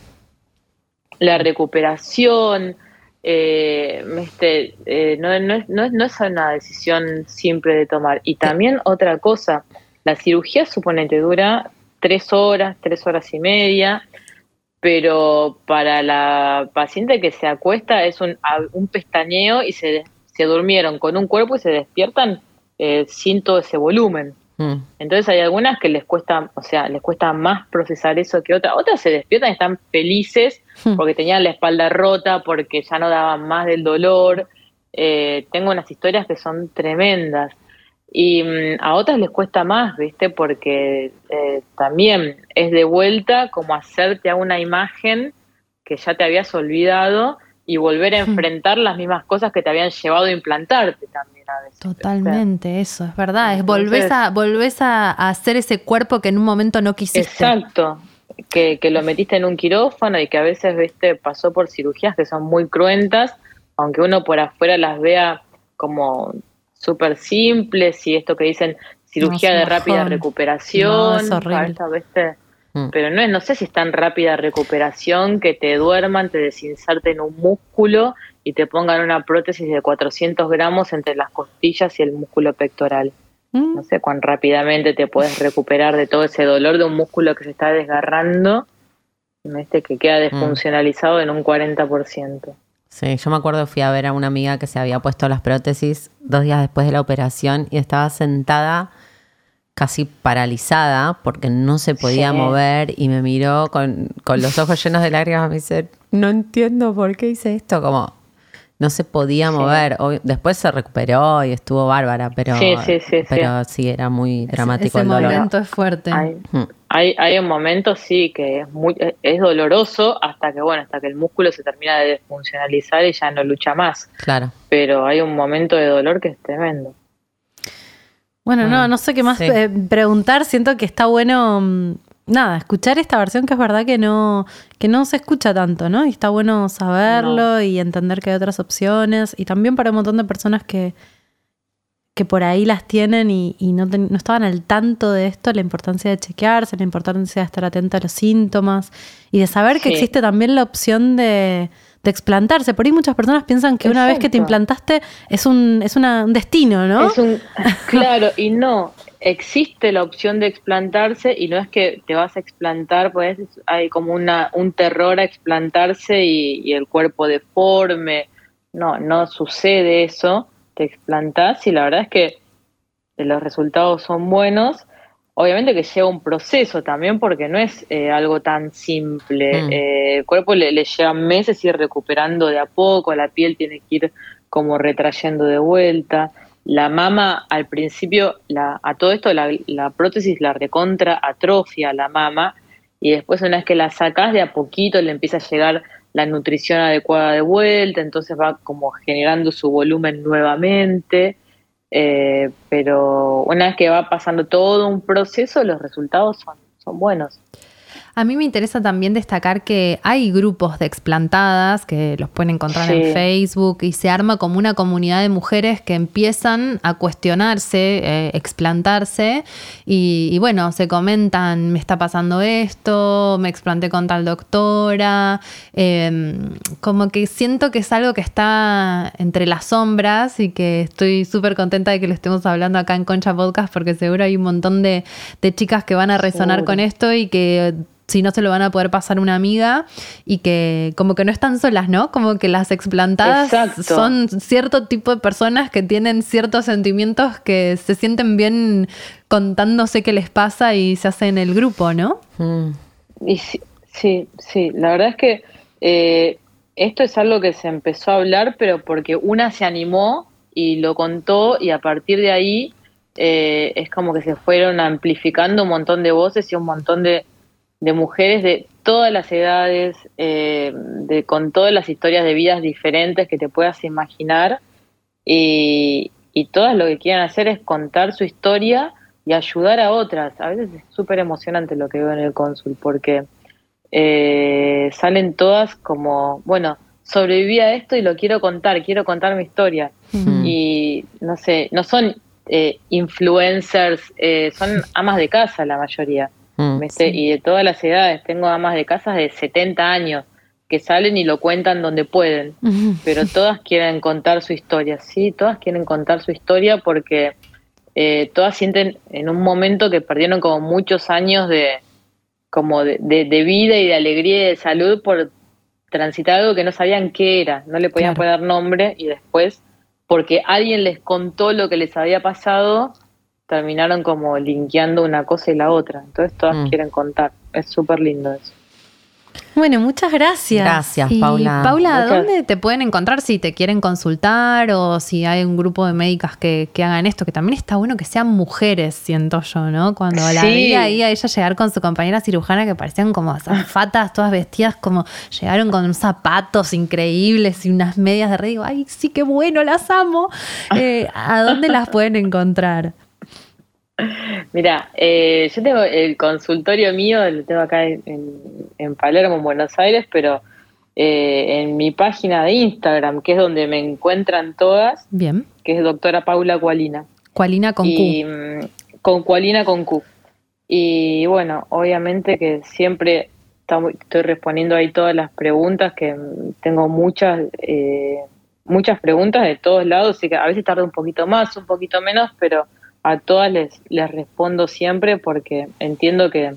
la recuperación, eh, este, eh, no, no es, no, es, no es una decisión simple de tomar. Y también otra cosa, la cirugía suponete dura tres horas, tres horas y media, pero para la paciente que se acuesta es un, un pestañeo y se, se durmieron con un cuerpo y se despiertan eh, sin todo ese volumen. Mm. Entonces hay algunas que les cuesta, o sea, les cuesta más procesar eso que otras. Otras se despiertan y están felices Hmm. porque tenían la espalda rota, porque ya no daban más del dolor. Eh, tengo unas historias que son tremendas. Y mm, a otras les cuesta más, ¿viste? Porque eh, también es de vuelta como hacerte a una imagen que ya te habías olvidado y volver a Hmm. enfrentar las mismas cosas que te habían llevado a implantarte también a veces. Totalmente, eso, es verdad. Es Entonces- volvés a, volvés a hacer ese cuerpo que en un momento no quisiste. Exacto, que, que lo metiste en un quirófano y que a veces viste pasó por cirugías que son muy cruentas, aunque uno por afuera las vea como súper simples y esto que dicen cirugía No, de rápida recuperación, No, es ¿viste? Mm. pero no es, no sé si es tan rápida recuperación que te duerman, te desinserten un músculo y te pongan una prótesis de 400 gramos entre las costillas y el músculo pectoral. Mm. No sé cuán rápidamente te puedes recuperar de todo ese dolor de un músculo que se está desgarrando, este que queda desfuncionalizado en un 40%. Sí, yo me acuerdo fui a ver a una amiga que se había puesto las prótesis dos días después de la operación y estaba sentada casi paralizada porque no se podía Sí. mover y me miró con, con los ojos llenos de lágrimas. Me dice, no entiendo por qué hice esto. Como no se podía mover. Después se recuperó y estuvo bárbara, pero Sí, sí, sí, pero sí, era muy dramático Ese el dolor. momento es fuerte. Mm. Hay, hay un momento, sí, que es, muy, es doloroso hasta que, bueno, hasta que el músculo se termina de desfuncionalizar y ya no lucha más. Claro. Pero hay un momento de dolor que es tremendo. Bueno, no, no sé qué más Sí. eh, preguntar. Siento que está bueno, mm, nada, escuchar esta versión que es verdad que no, que no se escucha tanto, ¿no? Y está bueno saberlo y entender que hay otras opciones. Y también para un montón de personas que, que por ahí las tienen y, y no, ten- no estaban al tanto de esto, la importancia de chequearse, la importancia de estar atenta a los síntomas y de saber que existe también la opción de, de explantarse. Por ahí muchas personas piensan que una vez que te implantaste es un, es una- un destino, ¿no? Es un, claro, y no, existe la opción de explantarse y no es que te vas a explantar, pues hay como una, un terror a explantarse y, y el cuerpo deforme. No, no sucede eso. Te explantás y la verdad es que los resultados son buenos. Obviamente que lleva un proceso también porque no es eh, algo tan simple. Mm. Eh, el cuerpo le, le lleva meses ir recuperando de a poco, la piel tiene que ir como retrayendo de vuelta. La mama al principio, la, a todo esto la, la prótesis la recontra atrofia la mama y después una vez que la sacas de a poquito le empieza a llegar la nutrición adecuada de vuelta, entonces va como generando su volumen nuevamente. Eh, pero una vez que va pasando todo un proceso, los resultados son, son buenos. A mí me interesa también destacar que hay grupos de explantadas que los pueden encontrar Sí. en Facebook y se arma como una comunidad de mujeres que empiezan a cuestionarse, eh, explantarse y, y bueno, se comentan, me está pasando esto, me explanté con tal doctora, eh, como que siento que es algo que está entre las sombras y que estoy súper contenta de que lo estemos hablando acá en Concha Podcast porque seguro hay un montón de, de chicas que van a resonar Seguro. con esto y que si no se lo van a poder pasar una amiga y que como que no están solas, ¿no? Como que las explantadas Exacto. son cierto tipo de personas que tienen ciertos sentimientos que se sienten bien contándose qué les pasa y se hacen el grupo, ¿no? Mm. Y sí, sí, sí, la verdad es que eh, esto es algo que se empezó a hablar, pero porque una se animó y lo contó y a partir de ahí eh, es como que se fueron amplificando un montón de voces y un montón de, de mujeres de todas las edades, eh, de, con todas las historias de vidas diferentes que te puedas imaginar y, y todas lo que quieren hacer es contar su historia y ayudar a otras. A veces es súper emocionante lo que veo en el cónsul porque eh, salen todas como, bueno, sobreviví a esto y lo quiero contar, quiero contar mi historia. Y no sé, no son eh, influencers, eh, son amas de casa la mayoría. Mm. Y de todas las edades, tengo amas de casa de 70 años que salen y lo cuentan donde pueden, pero todas quieren contar su historia, sí, todas quieren contar su historia porque eh, todas sienten en un momento que perdieron como muchos años de como de, de- de vida y de alegría y de salud por transitar algo que no sabían qué era, no le podían Claro. poner nombre y después porque alguien les contó lo que les había pasado, terminaron como linkeando una cosa y la otra. Entonces todas Mm. quieren contar. Es súper lindo eso. Bueno, muchas gracias. Gracias, Y Paula. Paula, Muchas- ¿dónde te pueden encontrar si te quieren consultar o si hay un grupo de médicas que, que hagan esto? Que también está bueno que sean mujeres, siento yo, ¿no? Cuando la Sí. vi ahí a ella llegar con su compañera cirujana que parecían como zafatas, todas vestidas como llegaron con unos zapatos increíbles y unas medias de red. Digo, ay, sí, qué bueno, las amo. Eh, ¿A dónde las pueden encontrar? Mira, eh, yo tengo el consultorio mío, lo tengo acá en, en Palermo, en Buenos Aires, pero eh, en mi página de Instagram, que es donde me encuentran todas, Bien. que es doctora Paula Cualina. Cualina con y, Q. mm, con Cualina con Q. Y bueno, obviamente que siempre estoy respondiendo ahí todas las preguntas, que tengo muchas, eh, muchas preguntas de todos lados, así que a veces tarda un poquito más, un poquito menos, pero a todas les, les respondo siempre porque entiendo que,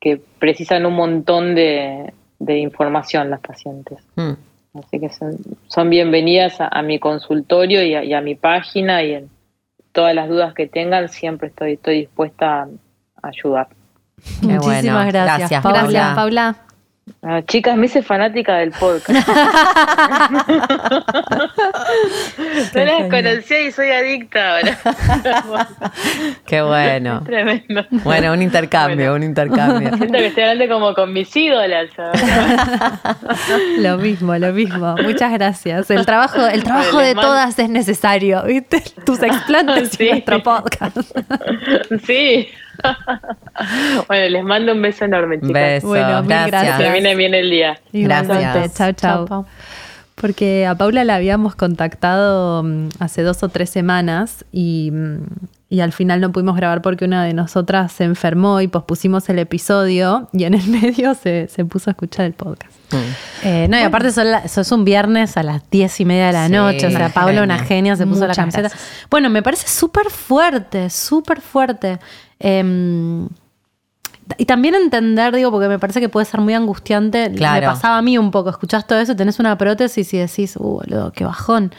que precisan un montón de, de información las pacientes. Mm. Así que son, son bienvenidas a, a mi consultorio y a, y a mi página y en todas las dudas que tengan siempre estoy, estoy dispuesta a, ayudar. Qué Muchísimas bueno. gracias, Gracias, Paula. Gracias, Paula. Ah, chicas, me hice fanática del podcast. no las conocía y soy adicta ahora. Qué bueno. Tremendo. Bueno, un intercambio, un intercambio. Siento que estoy hablando como con mis ídolas ahora. Lo mismo, lo mismo. Muchas gracias. El trabajo, el trabajo de todas es necesario, ¿viste? Tus explantes Sí. y nuestro podcast. Sí. bueno, les mando un beso enorme, chicas. Beso, Bueno, mil gracias. gracias. Que termine bien el día. Gracias. Chao, Chao. Porque a Paula la habíamos contactado mm, hace dos o tres semanas y, mm, y al final no pudimos grabar porque una de nosotras se enfermó y pospusimos el episodio y en el medio se, se puso a escuchar el podcast. Mm. Eh, no, y aparte son la- eso es un viernes a las diez y media de la Sí, noche. O sea, Paula, una genia. se puso la camiseta. gracias. Bueno, me parece súper fuerte, súper fuerte. Em, y también entender, digo, porque me parece que puede ser muy angustiante. Claro. Me pasaba a mí un poco. Escuchás todo eso, tenés una prótesis y decís, uh, boludo, qué bajón.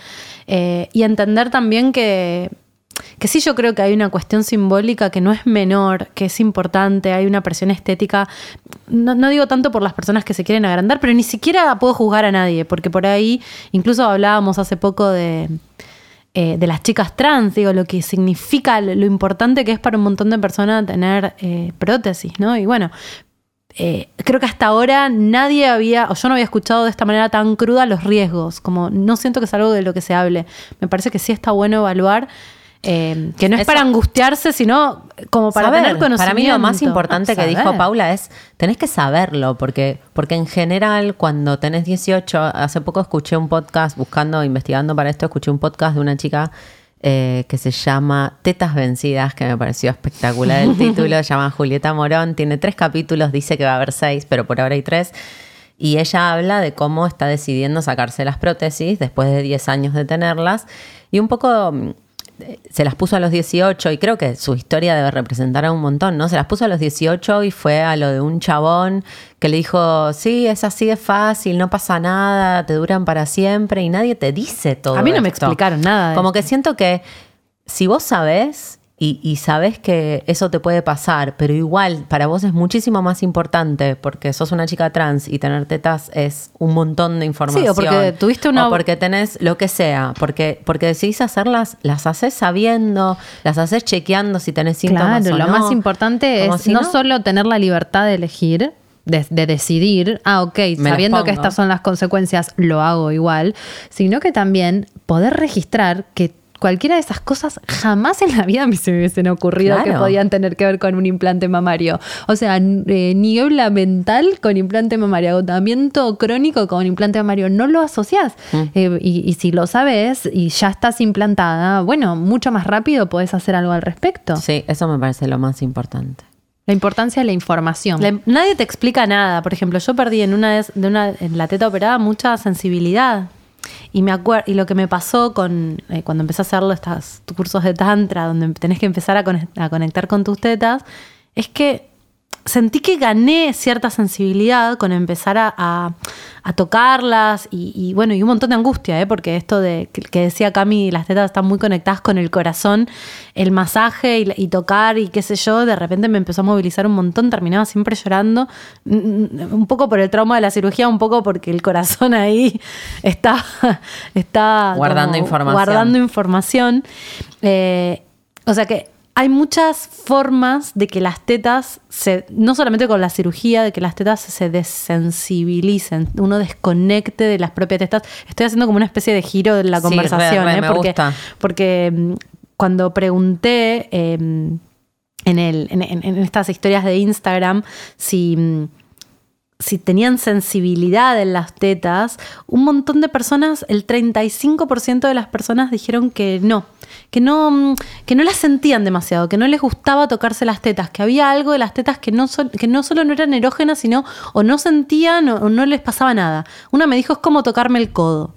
Eh, y entender también que, que sí, yo creo que hay una cuestión simbólica que no es menor, que es importante, hay una presión estética. No, no digo tanto por las personas que se quieren agrandar, pero ni siquiera puedo juzgar a nadie, porque por ahí, incluso hablábamos hace poco de, eh, de las chicas trans, digo, lo que significa, lo, importante que es para un montón de personas tener eh, prótesis, ¿no? Y bueno, eh, creo que hasta ahora nadie había, o yo no había escuchado de esta manera tan cruda los riesgos, como no siento que es algo de lo que se hable. Me parece que sí está bueno evaluar, eh, que no es Eso- para angustiarse, sino como para Saber. tener conocimiento. Para mí lo más importante que Saber. dijo Paula es, tenés que saberlo, porque, porque en general cuando tenés 18, hace poco escuché un podcast, buscando, investigando para esto, escuché un podcast de una chica eh, que se llama Tetas Vencidas, que me pareció espectacular el título, se llama Julieta Morón, tiene tres capítulos, dice que va a haber seis, pero por ahora hay tres. Y ella habla de cómo está decidiendo sacarse las prótesis después de 10 años de tenerlas. Y un poco mm, se las puso a los 18 y creo que su historia debe representar a un montón, ¿no? Se las puso a los 18 y fue a lo de un chabón que le dijo, sí, es así de fácil, no pasa nada, te duran para siempre y nadie te dice todo. A mí no me explicaron nada Como esto. que siento que si vos sabés y, y sabés que eso te puede pasar, pero igual para vos es muchísimo más importante porque sos una chica trans y tener tetas es un montón de información. Sí, o porque tuviste una- O porque tenés lo que sea, porque, porque decidís hacerlas, las haces sabiendo, las haces chequeando si tenés síntomas Claro, o lo no. más importante es si no, solo tener la libertad de elegir, de, de decidir, ah, ok, Me sabiendo que estas son las consecuencias, lo hago igual, sino que también poder registrar que cualquiera de esas cosas jamás en la vida me se me hubiesen ocurrido que podían tener que ver con un implante mamario. O sea, eh, niebla mental con implante mamario, agotamiento crónico con implante mamario, no lo asocias. Mm. Eh, y, y si lo sabes y ya estás implantada, bueno, mucho más rápido podés hacer algo al respecto. Sí, eso me parece lo más importante. La importancia de la información. Nadie te explica nada. Por ejemplo, yo perdí en una de una en la teta operada mucha sensibilidad. Y me y lo que me pasó con eh, cuando empecé a hacerlo estos cursos de tantra, donde tenés que empezar a, a conectar con tus tetas, es que sentí que gané cierta sensibilidad con empezar a, a- a tocarlas y, y, bueno, y un montón de angustia, ¿eh? porque esto de que, decía Cami, las tetas están muy conectadas con el corazón, el masaje y, y tocar y qué sé yo, de repente me empezó a movilizar un montón, terminaba siempre llorando, un poco por el trauma de la cirugía, un poco porque el corazón ahí está, está Guardando información. guardando información. Eh, o sea que hay muchas formas de que las tetas, se, no solamente con la cirugía, de que las tetas se desensibilicen, uno desconecte de las propias tetas. Estoy haciendo como una especie de giro de la Sí, conversación, re, re, ¿eh? me porque, gusta. porque mm, cuando pregunté eh, en, el, en, en- en estas historias de Instagram si... si tenían sensibilidad en las tetas, un montón de personas, el 35% de las personas dijeron que no, que no, mm, que no las sentían demasiado, que no les gustaba tocarse las tetas, que había algo de las tetas que no, que no solo no eran erógenas, sino o no sentían o, o no les pasaba nada. Una me dijo es como tocarme el codo.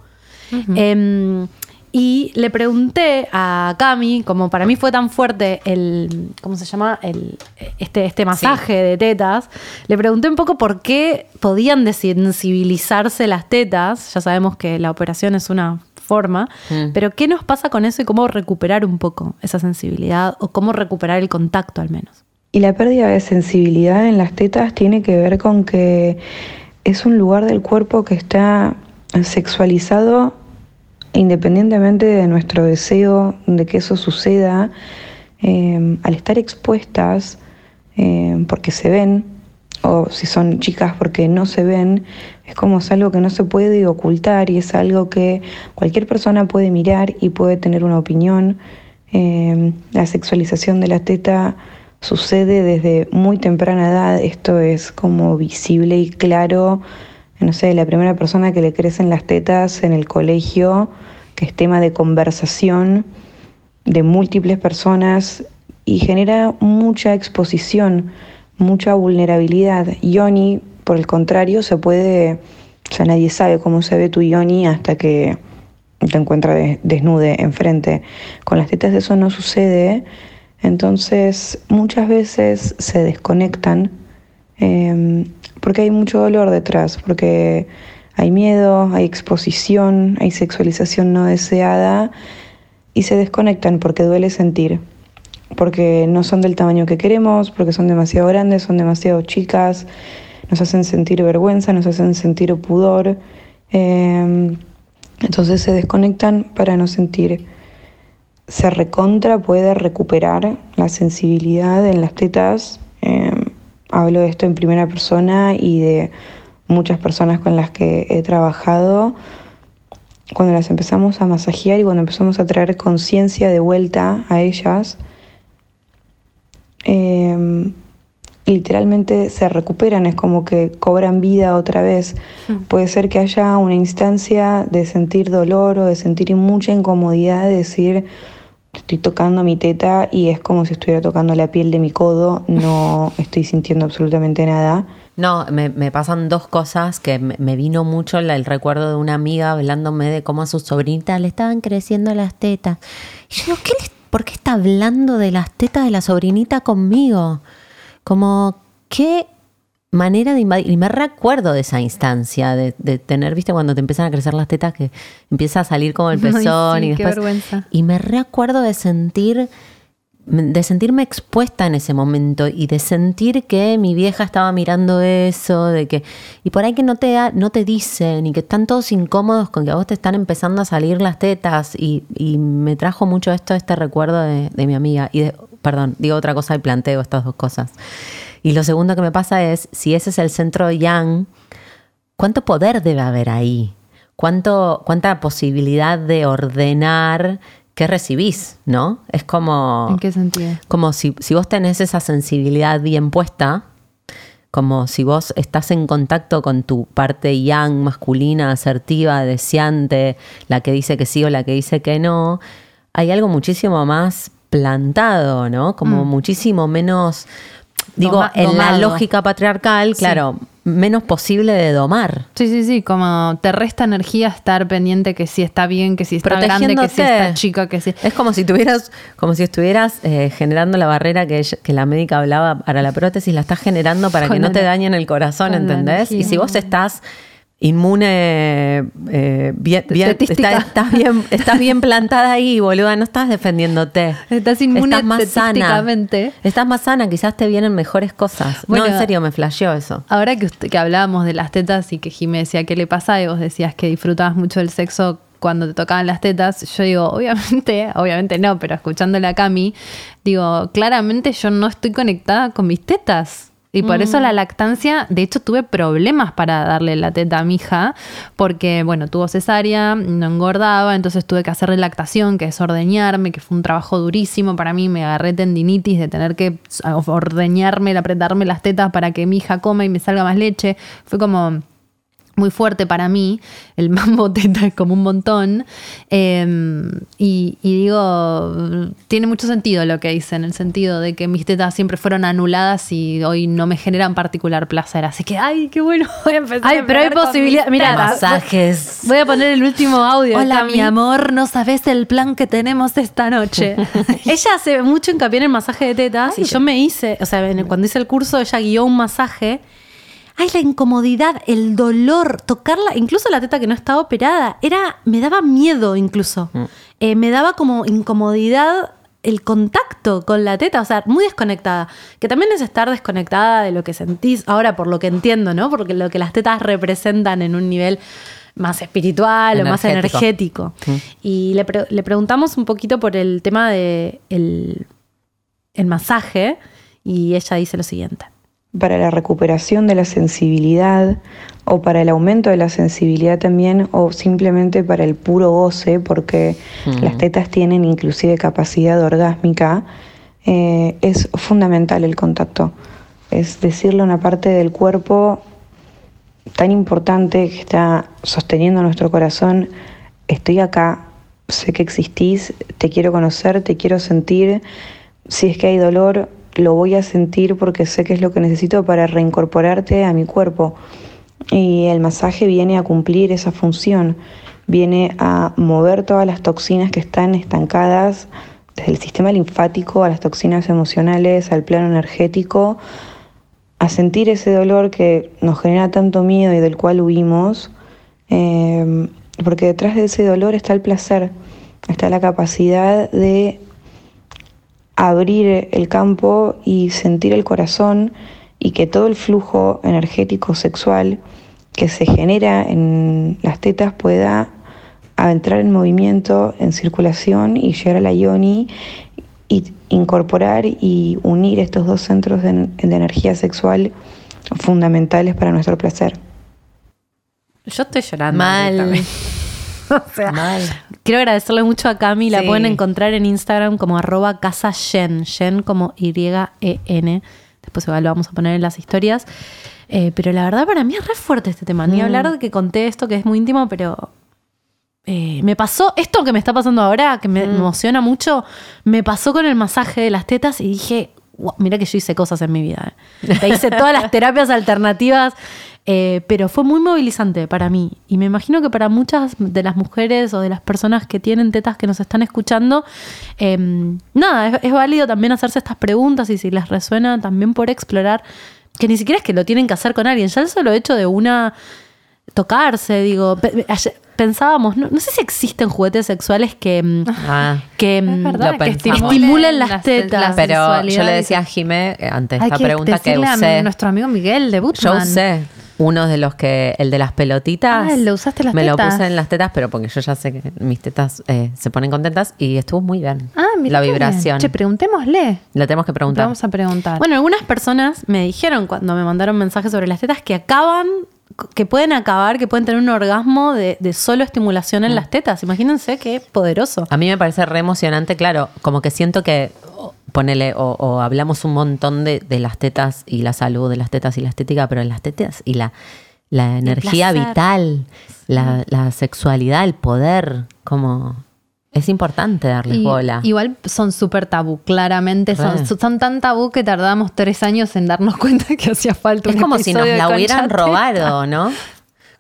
Y le pregunté a Cami, como para mí fue tan fuerte el, ¿cómo se llama? El, este, este masaje de tetas, le pregunté un poco por qué podían desensibilizarse las tetas. Ya sabemos que la operación es una forma, Mm. pero ¿qué nos pasa con eso y cómo recuperar un poco esa sensibilidad o cómo recuperar el contacto al menos? Y la pérdida de sensibilidad en las tetas tiene que ver con que es un lugar del cuerpo que está sexualizado independientemente de nuestro deseo de que eso suceda, eh, al estar expuestas eh, porque se ven, o si son chicas porque no se ven, es como algo que no se puede ocultar y es algo que cualquier persona puede mirar y puede tener una opinión. Eh, la sexualización de la teta sucede desde muy temprana edad, esto es como visible y claro, no sé, la primera persona que le crecen las tetas en el colegio, que es tema de conversación de múltiples personas y genera mucha exposición, mucha vulnerabilidad. Yoni, por el contrario, se puede, sea, nadie sabe cómo se ve tu Yoni hasta que te encuentra de- desnude enfrente. Con las tetas eso no sucede, entonces muchas veces se desconectan eh, porque hay mucho dolor detrás, porque hay miedo, hay exposición, hay sexualización no deseada y se desconectan porque duele sentir, porque no son del tamaño que queremos, porque son demasiado grandes, son demasiado chicas, nos hacen sentir vergüenza, nos hacen sentir pudor. eh, entonces se desconectan para no sentir. Se recontra puede recuperar la sensibilidad en las tetas. Hablo de esto en primera persona y de muchas personas con las que he trabajado. Cuando las empezamos a masajear y cuando empezamos a traer conciencia de vuelta a ellas, eh, literalmente se recuperan, es como que cobran vida otra vez. Puede ser que haya una instancia de sentir dolor o de sentir mucha incomodidad, de decir, estoy tocando mi teta y es como si estuviera tocando la piel de mi codo, no estoy sintiendo absolutamente nada. No, me, me pasan dos cosas que me, me vino mucho el recuerdo de una amiga hablándome de cómo a su sobrinita le estaban creciendo las tetas. Y yo digo, ¿qué le- ¿por qué está hablando de las tetas de la sobrinita conmigo? Como, qué manera de invadir. Y me recuerdo de esa instancia, de, de tener, viste, cuando te empiezan a crecer las tetas, que empieza a salir como el Ay, pezón sí, y qué vergüenza. Y me recuerdo de sentir de sentirme expuesta en ese momento y de sentir que mi vieja estaba mirando eso, de que y por ahí que no te da- no te dicen y que están todos incómodos con que a vos te están empezando a salir las tetas y, y me trajo mucho esto este recuerdo de, de mi amiga y de, perdón digo otra cosa y planteo estas dos cosas y lo segundo que me pasa es si ese es el centro yang ¿cuánto poder debe haber ahí? ¿Cuánto, ¿Cuánta posibilidad de ordenar ¿qué recibís? ¿No? Es como... ¿En qué sentido? Como si, si vos tenés esa sensibilidad bien puesta, como si vos estás en contacto con tu parte yang, masculina, asertiva, deseante, la que dice que sí o la que dice que no, hay algo muchísimo más plantado, ¿no? Como muchísimo menos, digo, Doma- en la lógica patriarcal, claro, menos posible de domar. Sí, sí, sí, como te resta energía estar pendiente que si está bien, que si está grande, que si está chica, que si... Es como si tuvieras, como si estuvieras eh, generando la barrera que, ella- que la médica hablaba para la prótesis, la estás generando para Con que no te dañen el corazón, ¿entendés? Y si vos estás inmune, eh, bien, bien, estás bien, estás bien plantada ahí, boluda, no estás defendiéndote. Estás inmune estás más sana. Estás más sana, quizás te vienen mejores cosas. Bueno, no, en serio, me flasheó eso. Ahora que, usted- que hablábamos de las tetas y que Jimé decía qué le pasa y vos decías que disfrutabas mucho del sexo cuando te tocaban las tetas, yo digo, obviamente, obviamente no, pero escuchándola a Cami, digo, claramente yo no estoy conectada con mis tetas. Y por eso la lactancia, de hecho tuve problemas para darle la teta a mi hija, porque bueno, tuvo cesárea, no engordaba, entonces tuve que hacer lactación, que es ordeñarme, que fue un trabajo durísimo para mí, me agarré tendinitis de tener que ordeñarme, apretarme las tetas para que mi hija coma y me salga más leche. Fue como muy fuerte para mí, el mambo teta es como un montón. Eh, y, y digo, tiene mucho sentido lo que dice, en el sentido de que mis tetas siempre fueron anuladas y hoy no me generan particular placer. Así que, ay, qué bueno, voy a empezar Ay, a pero hay posibilidad. Mira. Masajes. Voy a poner el último audio. Hola, mi amor, no sabes el plan que tenemos esta noche. Ella hace mucho hincapié en el masaje de tetas y yo me hice, o sea, en el- cuando hice el curso, ella guió un masaje. Ay, la incomodidad, el dolor, tocarla, incluso la teta que no estaba operada, era, me daba miedo incluso. Eh, me daba como incomodidad el contacto con la teta, o sea, muy desconectada. Que también es estar desconectada de lo que sentís, ahora por lo que entiendo, ¿no? Porque lo que las tetas representan en un nivel más espiritual o más Energético. energético. Y le, pre- le preguntamos un poquito por el tema de el, el masaje y ella dice lo siguiente. Para la recuperación de la sensibilidad o para el aumento de la sensibilidad también o simplemente para el puro goce porque las tetas tienen inclusive capacidad orgásmica eh, es fundamental el contacto. Es decirle a una parte del cuerpo tan importante que está sosteniendo nuestro corazón estoy acá sé que existís te quiero conocer te quiero sentir si es que hay dolor, lo voy a sentir porque sé que es lo que necesito para reincorporarte a mi cuerpo. Y el masaje viene a cumplir esa función, viene a mover todas las toxinas que están estancadas desde el sistema linfático a las toxinas emocionales, al plano energético, a sentir ese dolor que nos genera tanto miedo y del cual huimos, eh, porque detrás de ese dolor está el placer, está la capacidad de abrir el campo y sentir el corazón y que todo el flujo energético sexual que se genera en las tetas pueda entrar en movimiento, en circulación y llegar a la yoni y incorporar y unir estos dos centros de, de energía sexual fundamentales para nuestro placer. Yo estoy llorando. Mal. o sea, Mal. quiero agradecerle mucho a Cami. La Sí. pueden encontrar en Instagram como arroba casa Yen. Yen como Y-E-N. Después igual lo vamos a poner en las historias. Eh, pero la verdad para mí es re fuerte este tema. Ni hablar de que conté esto que es muy íntimo, pero eh, me pasó, esto que me está pasando ahora, que me emociona mucho, me pasó con el masaje de las tetas y dije, "Guau, mira que yo hice cosas en mi vida. eh". Te hice todas las terapias alternativas, eh, pero fue muy movilizante para mí. Y me imagino que para muchas de las mujeres o de las personas que tienen tetas que nos están escuchando, eh, nada, es, es válido también hacerse estas preguntas y si les resuena también por explorar, que ni siquiera es que lo tienen que hacer con alguien, ya el solo hecho de una tocarse, digo, ayer pensábamos, no, no sé si existen juguetes sexuales que, mm, Ah. que, Es mm, verdad, lo que pensamos. estimulen las las- tetas. las Pero yo le decía a Jimé eh, ante Hay esta que pregunta que decirle a usé. nuestro amigo Miguel de Yo Butman. usé uno de los que, el de las pelotitas. Ah, lo usaste las Me lo tetas. puse en las tetas, pero porque yo ya sé que mis tetas eh, se ponen contentas y estuvo muy bien. Ah, mira. La qué bien. vibración. Che, preguntémosle. Le tenemos que preguntar. Vamos a preguntar. Bueno, algunas personas me dijeron cuando me mandaron mensajes sobre las tetas que acaban que pueden acabar, que pueden tener un orgasmo de, de solo estimulación en las tetas. Imagínense qué poderoso. A mí me parece re emocionante, claro, como que siento que ponele, o, o hablamos un montón de, de las tetas y la salud, de las tetas y la estética, pero en las tetas y la, la energía vital, la, la sexualidad, el poder, como es importante darles Y- bola. Igual son súper tabú, claramente. Son, tan tabú que tardamos tres años en darnos cuenta que hacía falta es un como si nos la hubieran robado, ¿no?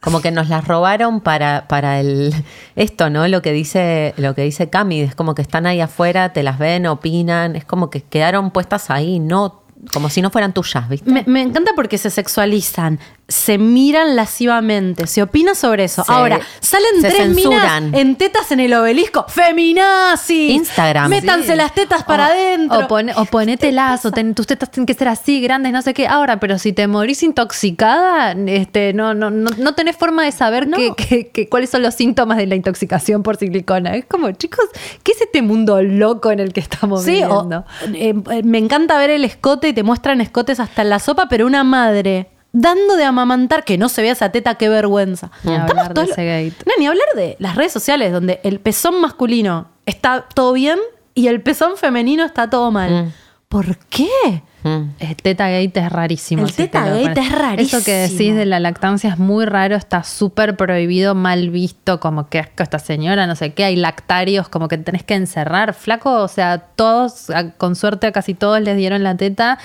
Como que nos las robaron para, para el esto, ¿no? Lo que dice, lo que dice Cami, es como que están ahí afuera, te las ven, opinan, es como que quedaron puestas ahí, no, como si no fueran tuyas, ¿viste? Me, me encanta porque se sexualizan, se miran lascivamente, se opina sobre eso. Se- Ahora, salen se tres censuran. minas en tetas en el obelisco. ¡Feminazi! Instagram. Métanse Sí. las tetas para O- adentro. O, pone- o ponételas, o ten- tus tetas tienen que ser así, grandes, no sé qué. Ahora, pero si te morís intoxicada, este, no, no, no, no tenés forma de saber qué- cuáles son los síntomas de la intoxicación por silicona. Es como, chicos, ¿qué es este mundo loco en el que estamos Sí, viviendo? eh, eh, me encanta ver el escote y te muestran escotes hasta en la sopa, pero una madre dando de amamantar, que no se vea esa teta, qué vergüenza. Ni hablar de ese gate. No, ni hablar de las redes sociales, donde el pezón masculino está todo bien y el pezón femenino está todo mal. Mm. ¿Por qué? Mm. El teta gate es rarísimo. El si te teta gate pones. es rarísimo. Eso que decís de la lactancia es muy raro, está súper prohibido, mal visto, como que asco esta señora, no sé qué. Hay lactarios, como que tenés que encerrar. Flaco, o sea, todos, con suerte a casi todos les dieron la teta.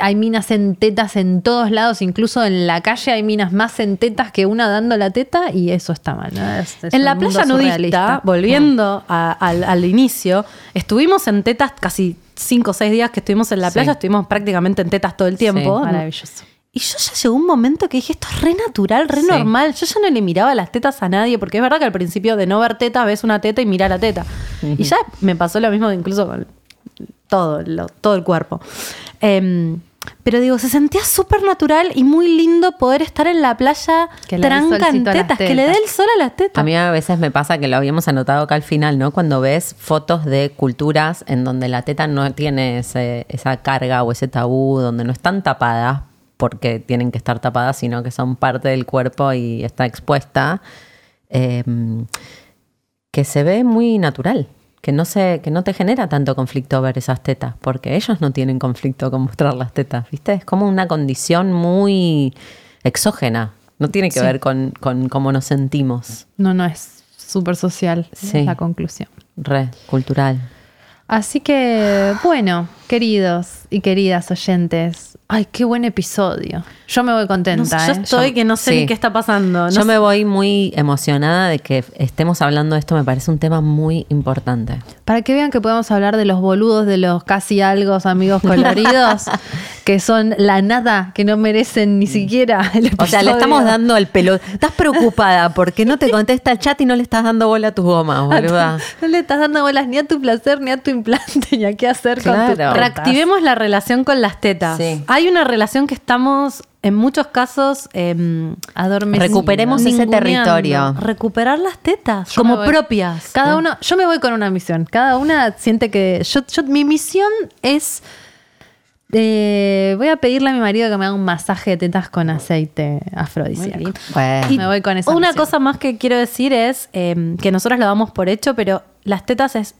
Hay minas en tetas en todos lados, incluso en la calle hay minas más en tetas que una dando la teta y eso está mal. ¿no? Es- es en la playa nudista, volviendo a- al, al inicio, estuvimos en tetas casi cinco o seis días que estuvimos en la Sí. playa, estuvimos prácticamente en tetas todo el tiempo. Sí, maravilloso. Y yo ya llegó un momento que dije, esto es re natural, re Sí. normal. Yo ya no le miraba las tetas a nadie, porque es verdad que al principio de no ver tetas ves una teta y mira la teta. Y ya me pasó lo mismo incluso con todo, lo- todo el cuerpo. Em, pero digo, se sentía súper natural y muy lindo poder estar en la playa Que tranca en tetas, que le dé el sol a las tetas. A mí a veces me pasa que lo habíamos anotado acá al final, ¿no? Cuando ves fotos de culturas en donde la teta no tiene ese- esa carga o ese tabú, donde no están tapadas porque tienen que estar tapadas, sino que son parte del cuerpo y está expuesta, eh, que se ve muy natural. Que no, se, que no te genera tanto conflicto ver esas tetas, porque ellos no tienen conflicto con mostrar las tetas, ¿viste? Es como una condición muy exógena. No tiene que Sí. ver con, con cómo nos sentimos. No, no, es súper social, Sí. es la conclusión. Re, cultural. Así que, bueno, queridos y queridas oyentes, ay, qué buen episodio. Yo me voy contenta. yo ¿eh? estoy que no sé sí. ni qué está pasando. No Yo sé- me voy muy emocionada de que estemos hablando de esto, me parece un tema muy importante. Para que vean que podemos hablar de los boludos, de los casi algo amigos coloridos, que son la nada, que no merecen ni siquiera el O sea, le episodio. estamos dando el pelo. Estás preocupada porque no te contesta el chat y no le estás dando bola a tus gomas, boluda. No le estás dando bolas ni a tu placer, ni a tu implante, ni a qué hacer con tu. Reactivemos la relación con las tetas. Sí. Hay una relación que estamos, en muchos casos, Adormecidos. Recuperemos ese territorio. Recuperar las tetas Yo como propias. Cada uno, yo me voy con una misión. Cada una siente que. Yo, yo- mi misión es. eh, voy a pedirle a mi marido que me haga un masaje de tetas con aceite afrodisíaco. Bueno. Y me voy con esa Una misión. cosa más que quiero decir es em, que nosotros lo damos por hecho, pero las tetas es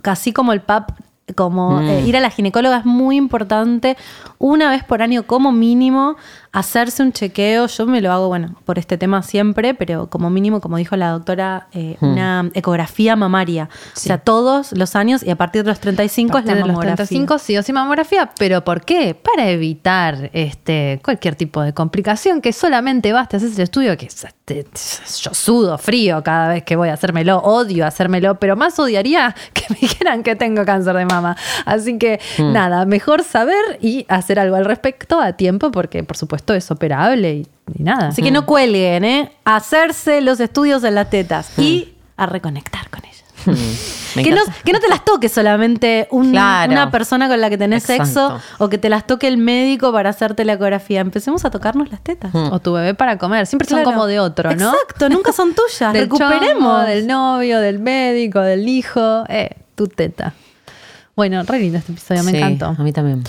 casi como el PAP, como Mm. eh, ir a la ginecóloga es muy importante. Una vez por año como mínimo hacerse un chequeo. Yo me lo hago, bueno, por este tema siempre, pero como mínimo, como dijo la doctora, eh, Mm. una ecografía mamaria. O sea, todos los años y a partir de los 35 A es la de los mamografía. 35 sí o sí mamografía, pero ¿por qué? Para evitar este cualquier tipo de complicación que solamente basta hacer el estudio que es, yo sudo frío cada vez que voy a hacérmelo, odio hacérmelo, pero más odiaría que me dijeran que tengo cáncer de mama. Así que nada, mejor saber y hacer algo al respecto a tiempo porque por supuesto es operable y, y nada. Así que no cuelguen, ¿eh? Hacerse los estudios en las tetas y a reconectar con ellas. Me Que no, que no te las toque solamente un- Claro. una persona con la que tenés Exacto. sexo o que te las toque el médico para hacerte la ecografía. Empecemos a tocarnos las tetas. o tu bebé para comer, siempre son como de otro, ¿no? Exacto, nunca son tuyas. del Recuperemos. chongo, del novio, del médico, del hijo, eh, tu teta. Bueno, re lindo este episodio, me Sí, encantó. A mí también.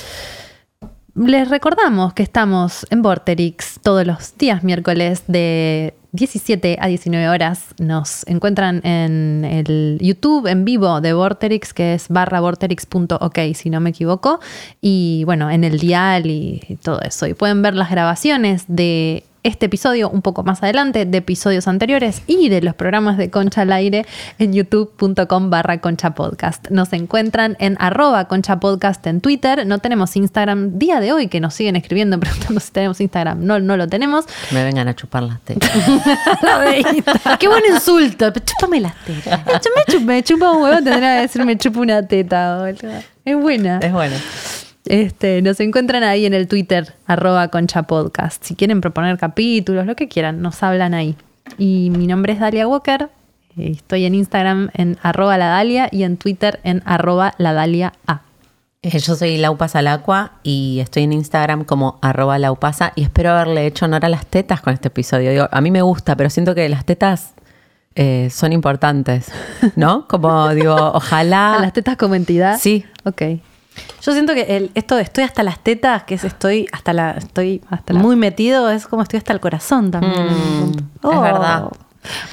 Les recordamos que estamos en Vorterix todos los días miércoles de 17 a 19 horas. Nos encuentran en el YouTube en vivo de Vorterix, que es barra vorterix.ok, si no me equivoco. Y bueno, en el dial y todo eso. Y pueden ver las grabaciones de este episodio un poco más adelante, de episodios anteriores y de los programas de Concha al Aire en youtube.com barra Concha Podcast. Nos encuentran en arroba Concha Podcast en Twitter. No tenemos Instagram día de hoy, que nos siguen escribiendo preguntando si tenemos Instagram. No, no lo tenemos. Me vengan a chupar las tetas. Qué buen insulto. Chúpame las tetas. Me, chup- me chupa un huevo, tendrá que decir me chupo una teta. boludo. Es buena. es bueno. Este, nos encuentran ahí en el Twitter, arroba Concha Podcast. Si quieren proponer capítulos, lo que quieran, nos hablan ahí. Y mi nombre es Dalia Walker. eh, Estoy en Instagram en arroba la Dalia y en Twitter en arroba la Dalia A. Eh, Yo soy Laupasa Lacua y estoy en Instagram como arroba laupasa y espero haberle hecho honor a las tetas con este episodio. Digo, a mí me gusta, pero siento que las tetas eh, son importantes, ¿no? Como digo, ojalá... ¿A las tetas como entidad? Sí. Ok. Yo siento que el, esto de estoy hasta las tetas, que es estoy hasta la, estoy Hasta la- muy metido, es como estoy hasta el corazón también. Mm. Es Oh, verdad.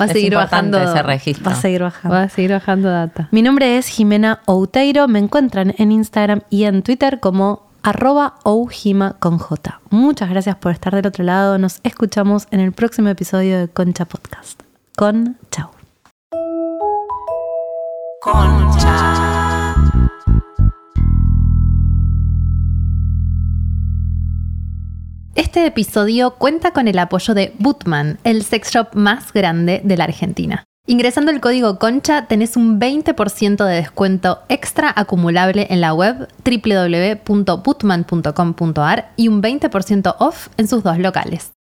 Va a Es seguir bajando. ese registro. Va a seguir bajando. Va a seguir bajando data. Mi nombre es Jimena Outeiro. Me encuentran en Instagram y en Twitter como arroba oujima con J. Muchas gracias por estar del otro lado. Nos escuchamos en el próximo episodio de Concha Podcast. Con chao. Este episodio cuenta con el apoyo de Bootman, el sex shop más grande de la Argentina. Ingresando el código CONCHA tenés un 20% de descuento extra acumulable en la web www.bootman.com.ar y un 20% off en sus dos locales.